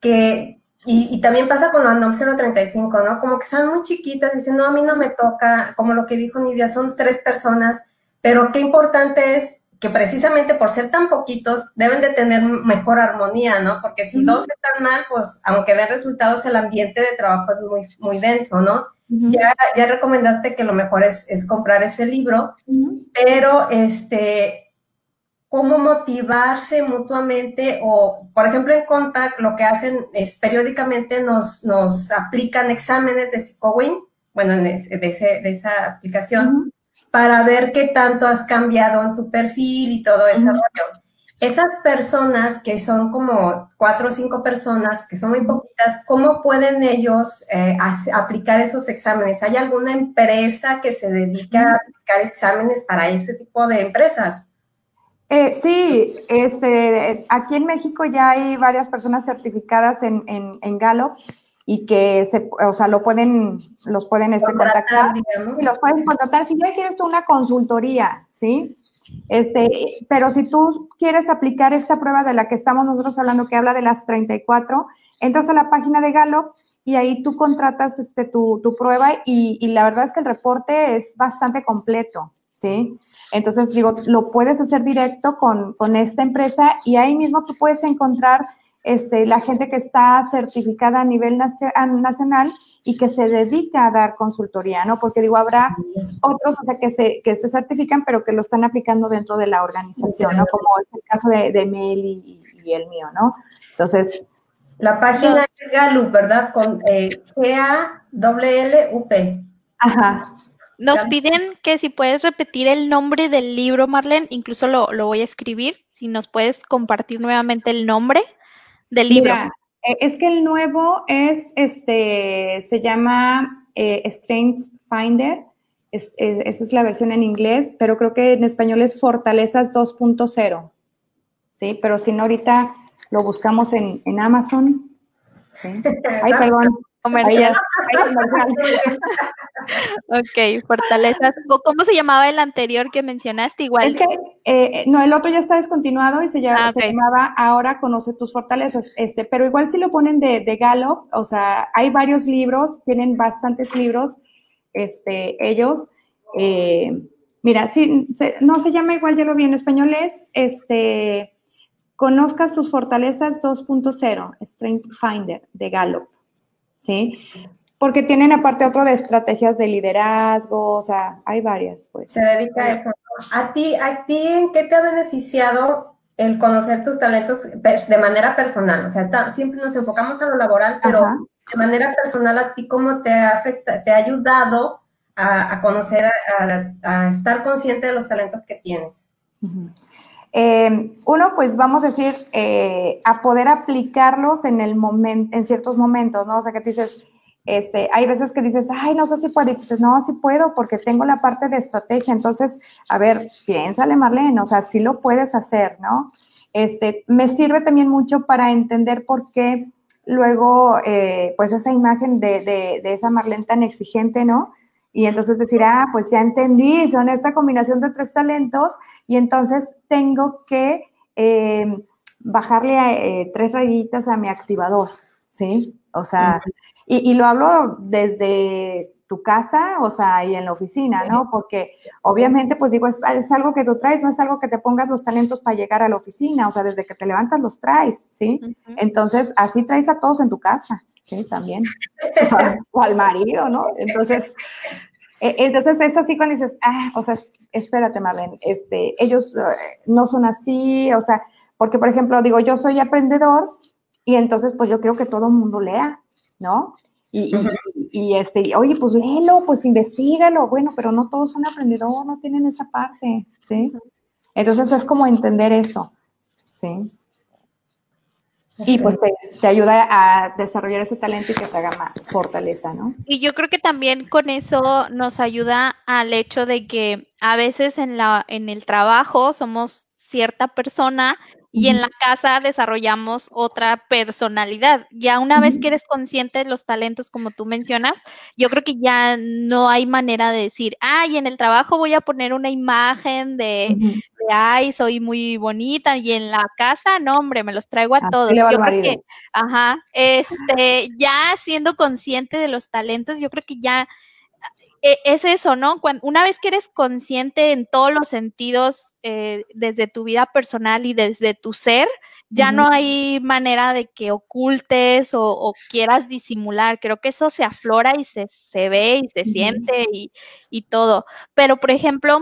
que y, también pasa con la NOM 035, ¿no? Como que están muy chiquitas, dicen, no, a mí no me toca, como lo que dijo Nidia, son tres personas, pero qué importante es que precisamente por ser tan poquitos deben de tener mejor armonía, ¿no? Porque si dos están mal, pues aunque den resultados, el ambiente de trabajo es muy, muy denso, ¿no? ya, ya recomendaste que lo mejor es, es comprar ese libro, pero este, cómo motivarse mutuamente o, por ejemplo, en Contact lo que hacen es periódicamente nos, nos aplican exámenes de PsicoWin, bueno, de, de, esa aplicación, para ver qué tanto has cambiado en tu perfil y todo ese rollo. Esas personas que son como cuatro o cinco personas, que son muy poquitas, ¿cómo pueden ellos eh, aplicar esos exámenes? ¿Hay alguna empresa que se dedica a aplicar exámenes para ese tipo de empresas? Eh, sí, este, aquí en México ya hay varias personas certificadas en, en, en Gallup y que se, o sea, lo pueden, los pueden este, contactar, y los pueden contratar. Si ya quieres tú una consultoría, ¿sí? Este, pero si tú quieres aplicar esta prueba de la que estamos nosotros hablando, que habla de las 34, entras a la página de Gallup y ahí tú contratas este, tu, tu prueba y, y la verdad es que el reporte es bastante completo, ¿sí? Entonces, digo, lo puedes hacer directo con, esta empresa y ahí mismo tú puedes encontrar este, la gente que está certificada a nivel nacional y que se dedica a dar consultoría, ¿no? Porque digo, habrá otros, o sea, que se, que se certifican, pero que lo están aplicando dentro de la organización, ¿no? Como es el caso de, de Mel y, el mío, ¿no? Entonces... La página es Galup, ¿verdad? Con eh, G-A-L-L-U-P. Ajá. Nos piden que si puedes repetir el nombre del libro, Marlene, incluso lo, voy a escribir, si nos puedes compartir nuevamente el nombre del libro. Eh, es que el nuevo es, este, se llama eh, Strengths Finder, esa es la versión en inglés, pero creo que en español es Fortalezas 2.0, ¿sí? Pero si no, ahorita lo buscamos en, en Amazon. ¿sí? Ay, perdón. ok, fortalezas. ¿Cómo se llamaba el anterior que mencionaste? Igual. Eh, no, el otro ya está descontinuado y se, ah, llamaba Ahora conoce tus fortalezas. Este, pero igual si lo ponen de, de Gallup, o sea, hay varios libros, tienen bastantes libros, este, ellos. Eh, mira, si no se llama igual, ya lo vi en español, es este, Conozca sus fortalezas 2.0, Strength Finder de Gallup. ¿Sí? porque tienen aparte otro de estrategias de liderazgo, o sea, hay varias, pues. Se dedica a eso. ¿A ti, a ti en qué te ha beneficiado el conocer tus talentos de manera personal? O sea, siempre nos enfocamos a lo laboral, pero de manera personal, ¿a ti cómo te ha, afecta, te ha ayudado a, conocer, a, estar consciente de los talentos que tienes? Eh, uno, pues vamos a decir, eh, a poder aplicarlos en el momento, en ciertos momentos, ¿no? O sea, que tú dices, este, hay veces que dices, ay, no sé si puedo, y dices, no, sí puedo, porque tengo la parte de estrategia. Entonces, a ver, piénsale, Marlene, o sea, sí lo puedes hacer, ¿no? Este, me sirve también mucho para entender por qué luego, eh, pues esa imagen de, de, esa Marlene tan exigente, ¿no? Y entonces decir, ah, pues ya entendí, son esta combinación de tres talentos y entonces tengo que eh, bajarle eh, tres rayitas a mi activador, ¿sí? O sea, y, lo hablo desde tu casa, o sea, y en la oficina, ¿no? Porque obviamente, pues digo, es, algo que tú traes, no es algo que te pongas los talentos para llegar a la oficina, o sea, desde que te levantas los traes, ¿sí? Entonces, así traes a todos en tu casa, ¿sí? También. O, al marido, ¿no? Entonces, e, entonces es así cuando dices, ah, o sea, espérate, Marlene, este, ellos eh, no son así, o sea, porque, por ejemplo, digo, yo soy aprendedor, y entonces, pues yo creo que todo el mundo lea, ¿no? Y, y, este, oye, pues léelo, pues investigalo, bueno, pero no todos son aprendedores, no tienen esa parte, ¿sí? Entonces es como entender eso, ¿sí? Y pues te, ayuda a desarrollar ese talento y que se haga más fortaleza, ¿no? Y yo creo que también con eso nos ayuda al hecho de que a veces en, la, en el trabajo somos cierta persona y en la casa desarrollamos otra personalidad. Ya una vez que eres consciente de los talentos, como tú mencionas, yo creo que ya no hay manera de decir, ay, en el trabajo voy a poner una imagen de, ay, soy muy bonita, y en la casa, no, hombre, me los traigo a todos. Yo creo que, ajá, este, ya siendo consciente de los talentos, yo creo que ya es eso, ¿no? Cuando, una vez que eres consciente en todos los sentidos, eh, desde tu vida personal y desde tu ser, ya no hay manera de que ocultes o, quieras disimular. Creo que eso se aflora y se, se ve y se siente y, y, todo. Pero, por ejemplo,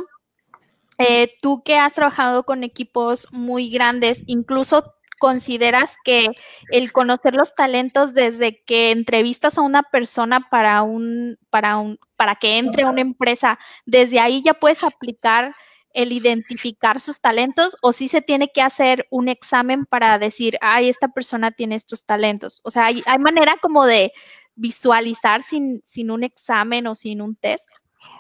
eh, tú que has trabajado con equipos muy grandes, incluso consideras que el conocer los talentos desde que entrevistas a una persona para un, para un, para que entre a una empresa, desde ahí ya puedes aplicar el identificar sus talentos o si se tiene que hacer un examen para decir, ay, esta persona tiene estos talentos. O sea, hay, hay manera como de visualizar sin, sin un examen o sin un test.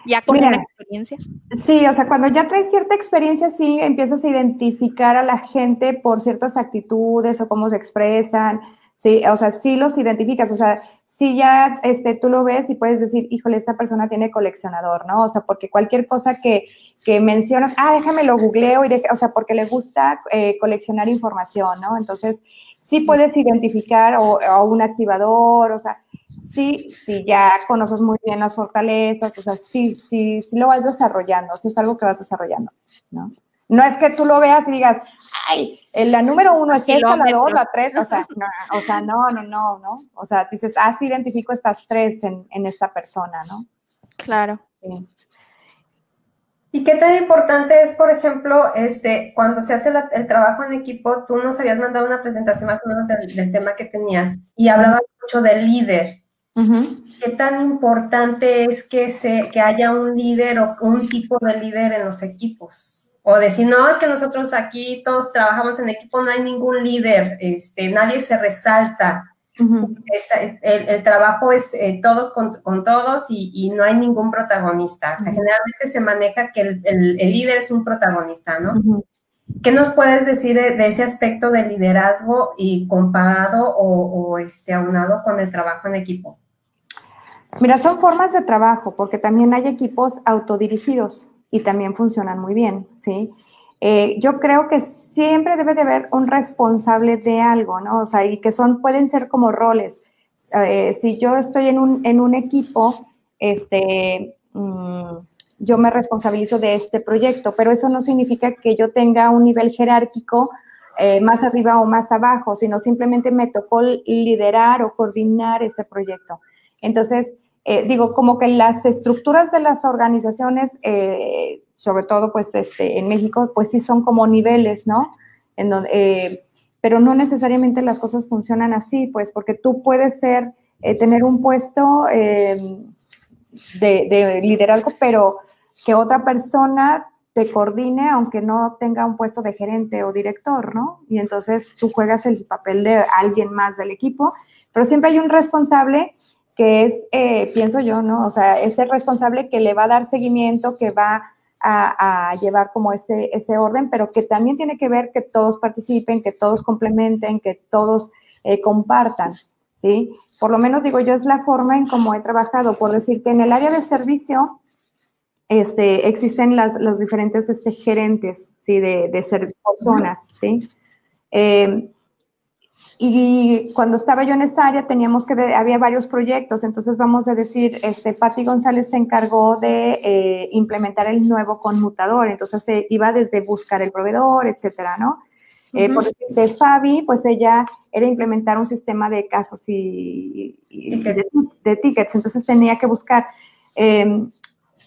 Ya con una experiencia. Sí, o sea, cuando ya traes cierta experiencia, sí empiezas a identificar a la gente por ciertas actitudes o cómo se expresan. Sí, o sea, sí los identificas, o sea, sí ya este, tú lo ves y puedes decir, híjole, esta persona tiene coleccionador, ¿no? O sea, porque cualquier cosa que, que mencionas, ah, déjame lo googleo, y o sea, porque le gusta eh, coleccionar información, ¿no? Entonces, sí puedes identificar o, o un activador, o sea, sí, sí, ya conoces muy bien las fortalezas, o sea, sí, sí, sí lo vas desarrollando, sí es algo que vas desarrollando, ¿no? No es que tú lo veas y digas, ay, la número uno es esta, la dos, la tres, o sea, no, o sea, no, no, no, no. O sea, dices, ah, sí identifico estas tres en, en esta persona, ¿no? Claro. Sí. ¿Y qué tan importante es, por ejemplo, este, cuando se hace el trabajo en equipo, tú nos habías mandado una presentación más o menos del, del tema que tenías y hablabas mucho del líder. ¿Qué tan importante es que, se, que haya un líder o un tipo de líder en los equipos? O decir, no, es que nosotros aquí todos trabajamos en equipo, no hay ningún líder, este, nadie se resalta. el, trabajo es eh, todos con, todos y, no hay ningún protagonista. O sea, generalmente se maneja que el, líder es un protagonista, ¿no? ¿Qué nos puedes decir de, ese aspecto de liderazgo y comparado o, o, este, aunado con el trabajo en equipo? Mira, son formas de trabajo, porque también hay equipos autodirigidos y también funcionan muy bien, ¿sí? Eh, yo creo que siempre debe de haber un responsable de algo, ¿no? O sea, y que son, pueden ser como roles. Eh, si yo estoy en un, en un equipo, este, mm, yo me responsabilizo de este proyecto, pero eso no significa que yo tenga un nivel jerárquico eh, más arriba o más abajo, sino simplemente me tocó liderar o coordinar ese proyecto. Entonces, eh, digo, como que las estructuras de las organizaciones, eh, sobre todo pues este, en México, pues sí son como niveles, ¿no? En donde, eh, pero no necesariamente las cosas funcionan así, pues porque tú puedes ser, tener un puesto de, de liderazgo, pero que otra persona te coordine aunque no tenga un puesto de gerente o director, ¿no? Y entonces tú juegas el papel de alguien más del equipo, pero siempre hay un responsable que es, eh, pienso yo, ¿no? O sea, es el responsable que le va a dar seguimiento, que va a, llevar como ese, ese orden, pero que también tiene que ver que todos participen, que todos complementen, que todos eh, compartan, ¿sí? Por lo menos digo yo, es la forma en cómo he trabajado, por decir que en el área de servicio, este, existen las, los diferentes este, gerentes, ¿sí? De, de ser personas, ¿sí? Eh, y cuando estaba yo en esa área teníamos que, había varios proyectos, entonces vamos a decir, este, Patti González se encargó de eh, implementar el nuevo conmutador, entonces se iba desde buscar el proveedor, etcétera, ¿no? Eh, por de Fabi, pues ella era implementar un sistema de casos y, de, tickets, entonces tenía que buscar. Em,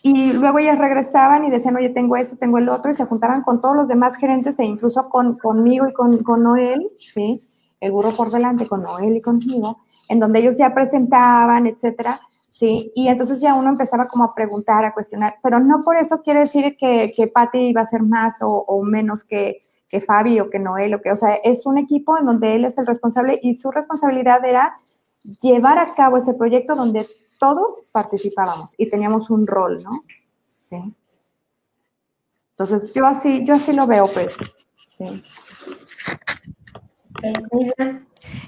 y luego ellas regresaban y decían, oye, tengo esto, tengo el otro, y se juntaban con todos los demás gerentes e incluso con, conmigo y con, con Noel, ¿sí? El burro por delante con Noel y conmigo, en donde ellos ya presentaban, etcétera, ¿sí? Y entonces ya uno empezaba como a preguntar, a cuestionar, pero no por eso quiere decir que, que Patti iba a ser más o, menos que, que Fabi o que Noel, o que, o sea, es un equipo en donde él es el responsable y su responsabilidad era llevar a cabo ese proyecto donde todos participábamos y teníamos un rol, ¿no? Sí. Entonces, yo así, yo así lo veo, pues. Sí.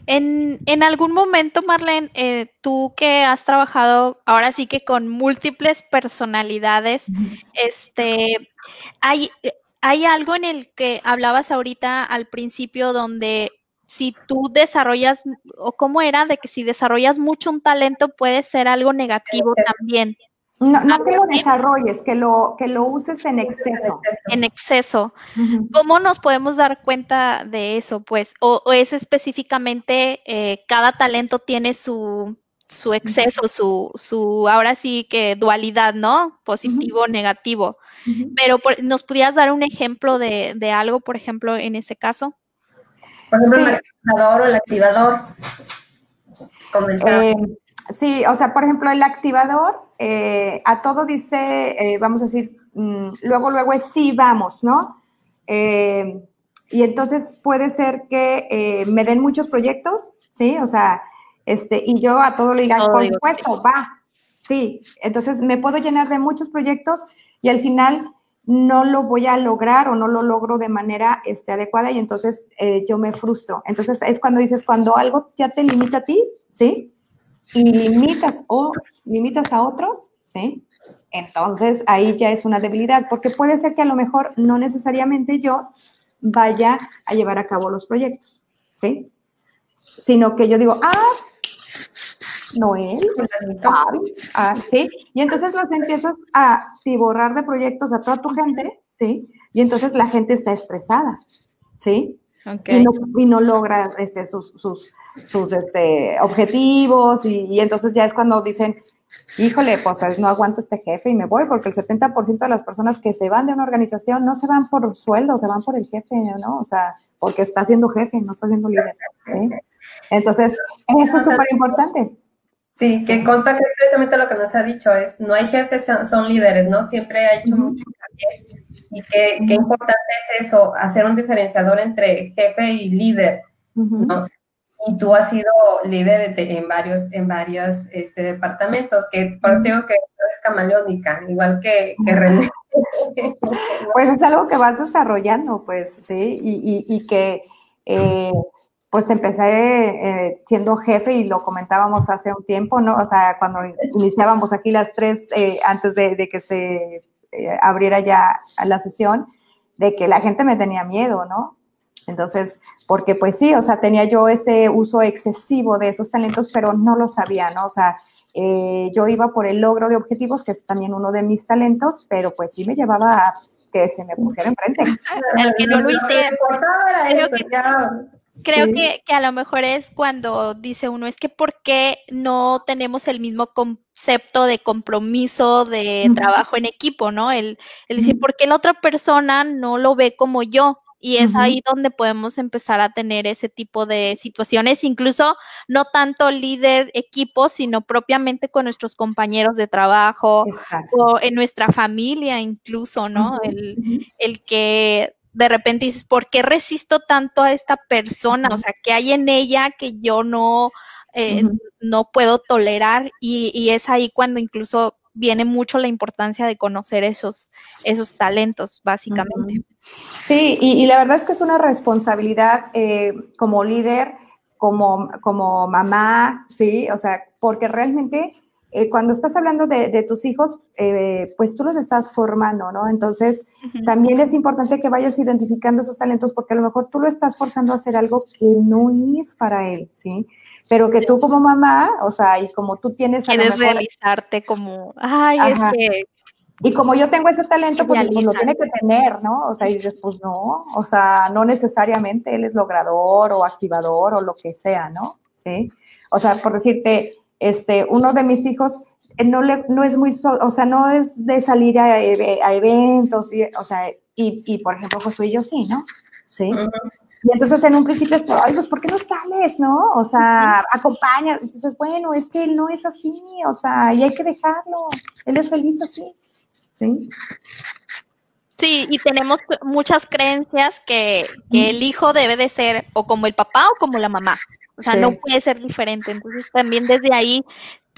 En, en, algún momento, Marlene, eh, tú que has trabajado ahora sí que con múltiples personalidades, este, hay, hay algo en el que hablabas ahorita al principio donde si tú desarrollas, o cómo era, de que si desarrollas mucho un talento puede ser algo negativo también. No, que lo desarrolles, que lo, que lo uses en exceso. En exceso. ¿Cómo nos podemos dar cuenta de eso? Pues, o, es específicamente eh, cada talento tiene su, su exceso, su, su, ahora sí que dualidad, ¿no? Positivo, negativo. Pero nos pudieras dar un ejemplo de, de, algo, por ejemplo, en ese caso. Por ejemplo, el activador o el activador. Eh, sí, o sea, por ejemplo, el activador eh, a todo dice, eh, vamos a decir, mm, luego, luego es sí, vamos, ¿no? Eh, y entonces puede ser que me den muchos proyectos, ¿sí? O sea, este, y yo a todo le diga, por supuesto, va, sí. Entonces me puedo llenar de muchos proyectos y al final no lo voy a lograr o no lo logro de manera este, adecuada y entonces yo me frustro. Entonces es cuando dices, cuando algo ya te limita a ti, ¿sí? Y limitas o limitas a otros, ¿sí? Entonces ahí ya es una debilidad, porque puede ser que a lo mejor no necesariamente yo vaya a llevar a cabo los proyectos, ¿sí? Sino que yo digo, ah, Noel, ah, ¿sí? Y entonces los empiezas a tiborrar de proyectos a toda tu gente, ¿sí? Y entonces la gente está estresada, ¿sí? Y, no, logra este, sus, sus, sus este, objetivos y, entonces ya es cuando dicen, híjole, pues no aguanto este jefe y me voy, porque el 70% de las personas que se van de una organización no se van por sueldo, se van por el jefe, ¿no? O sea, porque está siendo jefe, no está siendo líder, ¿sí? Entonces, eso es súper importante. Sí, que conta que precisamente lo que nos ha dicho es, no hay jefes, son, líderes, ¿no? Siempre ha hecho mucho y qué, qué, importante es eso, hacer un diferenciador entre jefe y líder, ¿no? Y tú has sido líder en varios, en varios este, departamentos, que por eso digo que eres camaleónica, igual que, que René. Pues es algo que vas desarrollando, pues, sí, y, y, que eh, pues empecé eh, siendo jefe y lo comentábamos hace un tiempo, ¿no? O sea, cuando iniciábamos aquí las tres, eh, antes de, de, que se abriera ya la sesión, de que la gente me tenía miedo, ¿no? Entonces, porque pues sí, o sea, tenía yo ese uso excesivo de esos talentos, pero no lo sabía, ¿no? O sea, eh, yo iba por el logro de objetivos, que es también uno de mis talentos, pero pues sí me llevaba a que se me pusiera enfrente. El que no lo hiciera. Creo que, que, a lo mejor es cuando dice uno, es que ¿por qué no tenemos el mismo concepto de compromiso, de trabajo en equipo, ¿no? El, el decir, ¿por qué la otra persona no lo ve como yo? Y es ahí donde podemos empezar a tener ese tipo de situaciones, incluso no tanto líder equipo, sino propiamente con nuestros compañeros de trabajo o en nuestra familia incluso, ¿no? el, el que de repente dices, ¿por qué resisto tanto a esta persona? O sea, ¿qué hay en ella que yo no, eh, no puedo tolerar? Y, y, es ahí cuando incluso viene mucho la importancia de conocer esos, esos talentos, básicamente. Sí, y, la verdad es que es una responsabilidad eh, como líder, como, como mamá, sí, o sea, porque realmente eh, cuando estás hablando de, tus hijos, eh, pues tú los estás formando, ¿no? Entonces, también es importante que vayas identificando esos talentos porque a lo mejor tú lo estás forzando a hacer algo que no es para él, ¿sí? Pero que tú como mamá, o sea, y como tú tienes... Quieres realizarte como, ay, es que... Y como yo tengo ese talento, pues, pues, lo tiene que tener, ¿no? O sea, y dices, pues no, o sea, no necesariamente él es logrador o activador o lo que sea, ¿no? Sí. O sea, por decirte, este, uno de mis hijos eh, no, le, no es muy, o sea, no es de salir a, eventos, y, o sea, y, y, por ejemplo, Josué y yo sí, ¿no? Sí. Y entonces en un principio es, ay, pues, ¿por qué no sales, no? O sea, acompaña. Entonces, bueno, es que él no es así, o sea, y hay que dejarlo. Él es feliz así, ¿sí? Sí, y tenemos muchas creencias que, que el hijo debe de ser o como el papá o como la mamá. O sea, no puede ser diferente. Entonces, también desde ahí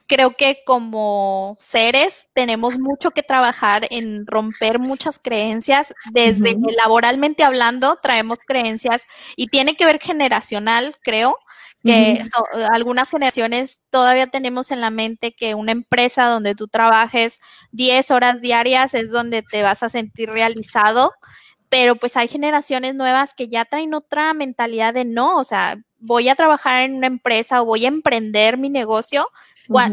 creo que como seres tenemos mucho que trabajar en romper muchas creencias. Desde laboralmente hablando, traemos creencias y tiene que ver generacional, creo que algunas generaciones todavía tenemos en la mente que una empresa donde tú trabajes 10 horas diarias es donde te vas a sentir realizado, pero pues hay generaciones nuevas que ya traen otra mentalidad de no, o sea, voy a trabajar en una empresa o voy a emprender mi negocio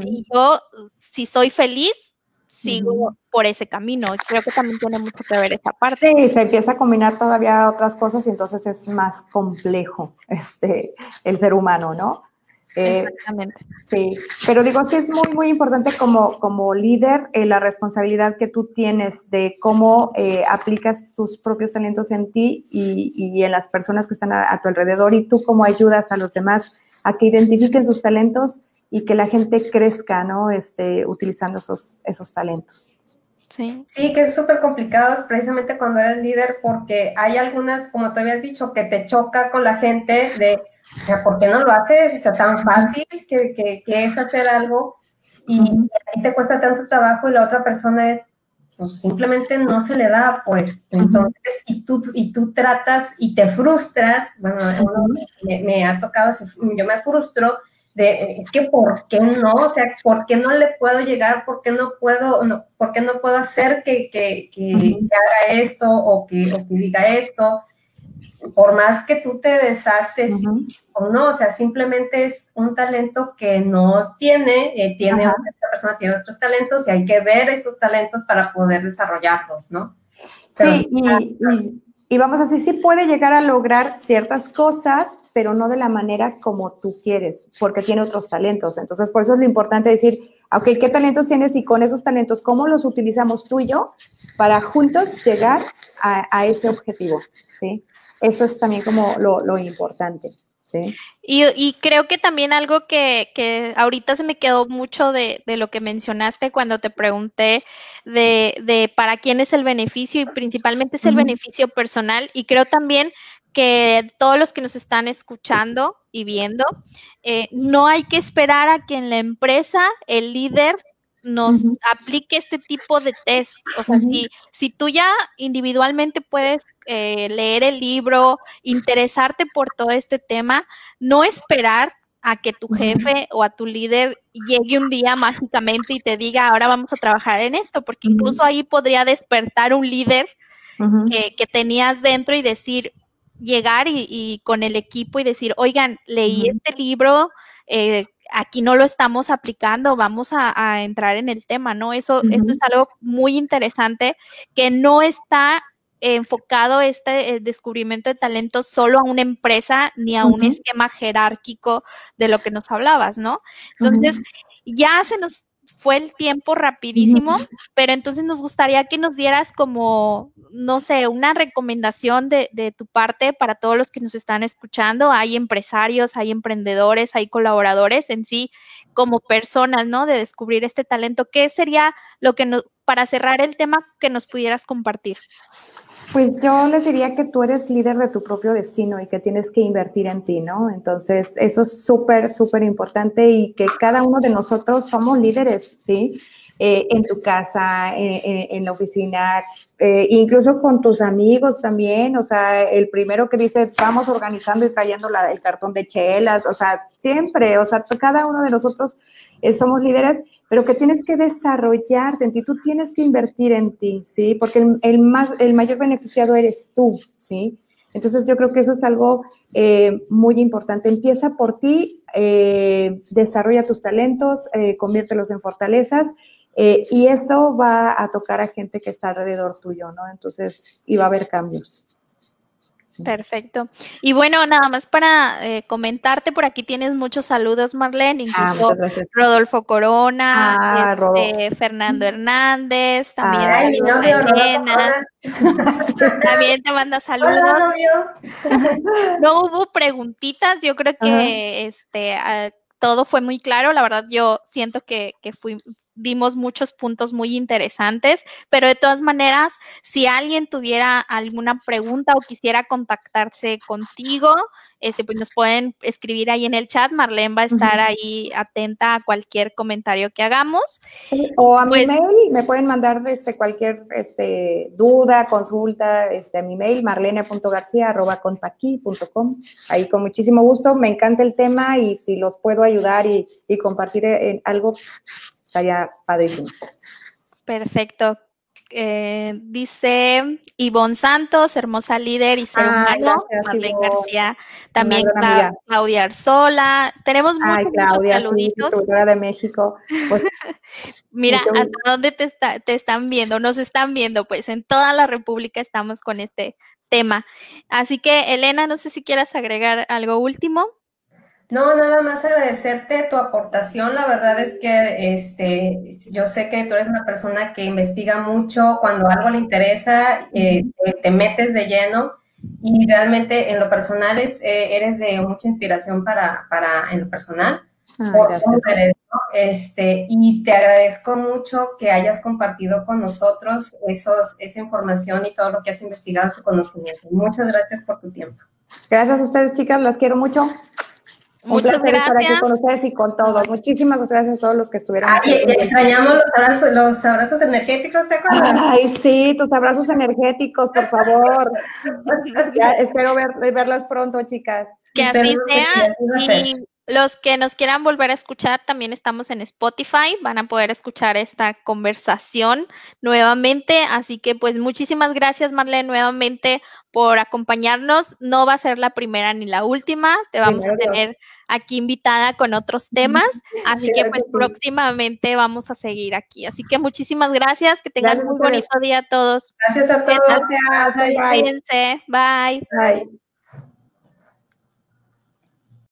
y yo, si soy feliz, sigo por ese camino. Creo que también tiene mucho que ver esa parte. Sí, se empieza a combinar todavía otras cosas y entonces es más complejo este, el ser humano, ¿no? Eh, Exactamente. Sí, pero digo, sí es muy, muy importante como, como líder eh, la responsabilidad que tú tienes de cómo eh, aplicas tus propios talentos en ti y, y en las personas que están a, tu alrededor y tú cómo ayudas a los demás a que identifiquen sus talentos y que la gente crezca, ¿no? Este, utilizando esos, esos talentos. Sí. sí, que es súper complicado precisamente cuando eres líder porque hay algunas, como te habías dicho, que te choca con la gente de o sea, ¿por qué no lo haces? Es tan fácil que, que, que es hacer algo y a ti te cuesta tanto trabajo y la otra persona es, pues simplemente no se le da, pues entonces, y tú, y tú tratas y te frustras, bueno, me, me, ha tocado, yo me frustro de, es que ¿por qué no? O sea, ¿por qué no le puedo llegar? ¿Por qué no puedo, no, ¿por qué no puedo hacer que, que, que, haga esto o que, o que diga esto? Por más que tú te deshaces o no, o sea, simplemente es un talento que no tiene, eh, tiene otra persona tiene otros talentos y hay que ver esos talentos para poder desarrollarlos, ¿no? sí, y, vamos así, sí puede llegar a lograr ciertas cosas, pero no de la manera como tú quieres, porque tiene otros talentos. Entonces, por eso es lo importante decir, ok, ¿qué talentos tienes y con esos talentos, cómo los utilizamos tú y yo para juntos llegar a, a ese objetivo? ¿sí? Eso es también como lo, importante. ¿sí? Y, creo que también algo que, ahorita se me quedó mucho de, lo que mencionaste cuando te pregunté de, para quién es el beneficio y principalmente es el beneficio personal y creo también que todos los que nos están escuchando y viendo, eh, no hay que esperar a que en la empresa el líder nos aplique este tipo de test. O sea, si, si tú ya individualmente puedes eh, leer el libro, interesarte por todo este tema, no esperar a que tu jefe o a tu líder llegue un día mágicamente y te diga, ahora vamos a trabajar en esto, porque incluso ahí podría despertar un líder que, tenías dentro y decir, llegar y, con el equipo y decir, oigan, leí este libro, eh, aquí no lo estamos aplicando, vamos a, entrar en el tema, ¿no? Eso, es algo muy interesante que no está enfocado este eh, descubrimiento de talento solo a una empresa ni a un esquema jerárquico de lo que nos hablabas, ¿no? Entonces, ya se nos fue el tiempo rapidísimo, pero entonces nos gustaría que nos dieras como, no sé, una recomendación de, de, tu parte para todos los que nos están escuchando. Hay empresarios, hay emprendedores, hay colaboradores en sí como personas, ¿no? De descubrir este talento. ¿Qué sería lo que nos, para cerrar el tema que nos pudieras compartir? Pues yo les diría que tú eres líder de tu propio destino y que tienes que invertir en ti, ¿no? Entonces, eso es súper, súper importante y que cada uno de nosotros somos líderes, ¿sí? Eh, en tu casa, en, la oficina, eh, incluso con tus amigos también, o sea, el primero que dice, vamos organizando y trayendo la, el cartón de chelas, o sea, siempre, o sea, cada uno de nosotros eh, somos líderes, pero que tienes que desarrollarte en ti, tú tienes que invertir en ti, ¿sí? Porque el, más, el mayor beneficiado eres tú, ¿sí? Entonces yo creo que eso es algo muy importante. Empieza por ti, desarrolla tus talentos, conviértelos en fortalezas eh, y eso va a tocar a gente que está alrededor tuyo, ¿no? Entonces, y va a haber cambios. Perfecto. Y bueno, nada más para eh, comentarte, por aquí tienes muchos saludos, Marlene, ah, incluso Rodolfo Corona, ah, este, Fernando Hernández, también Ay, también te manda saludos. no hubo preguntitas, yo creo que este ah, todo fue muy claro. La verdad, yo siento que, que fui, dimos muchos puntos muy interesantes, pero de todas maneras, si alguien tuviera alguna pregunta o quisiera contactarse contigo, este, pues nos pueden escribir ahí en el chat. Marlene va a estar ahí atenta a cualquier comentario que hagamos. o a mi pues mail, me pueden mandar este, cualquier este, duda, consulta este, a mi mail, marlene.garcía.com. Ahí con muchísimo gusto, me encanta el tema y si los puedo ayudar y, y compartir en algo, estaría padrísimo. Perfecto. Eh, dice Ivonne Santos, hermosa líder y ser ah, humano, Marlene García, también Claudia Arzola, tenemos muchos, saluditos. de México. Pues, Mira, hasta dónde te, te están viendo, nos están viendo, pues en toda la República estamos con este tema. Así que, Elena, no sé si quieras agregar algo último. No, nada más agradecerte tu aportación. La verdad es que este, yo sé que tú eres una persona que investiga mucho, cuando algo le interesa, eh, te, metes de lleno y realmente en lo personal es, eh, eres de mucha inspiración para, para en lo personal. Ah, este, y te agradezco mucho que hayas compartido con nosotros esos, esa información y todo lo que has investigado, tu conocimiento. Muchas gracias por tu tiempo. Gracias a ustedes, chicas, las quiero mucho. Muchas gracias. estar aquí con ustedes y con todos. Muchísimas gracias a todos los que estuvieron aquí. extrañamos los abrazos, los abrazos energéticos, ¿te acuerdas? Ay, sí, tus abrazos energéticos, por favor. ya, espero ver, verlas pronto, chicas. Que así sea. Y los que nos quieran volver a escuchar, también estamos en Spotify, van a poder escuchar esta conversación nuevamente. Así que pues muchísimas gracias Marlene nuevamente por acompañarnos. No va a ser la primera ni la última, te vamos a tener aquí invitada con otros temas, así que pues próximamente vamos a seguir aquí. Así que muchísimas gracias, que tengan un bonito día a todos. Gracias a todos. Gracias. Bye. Bye. Bye.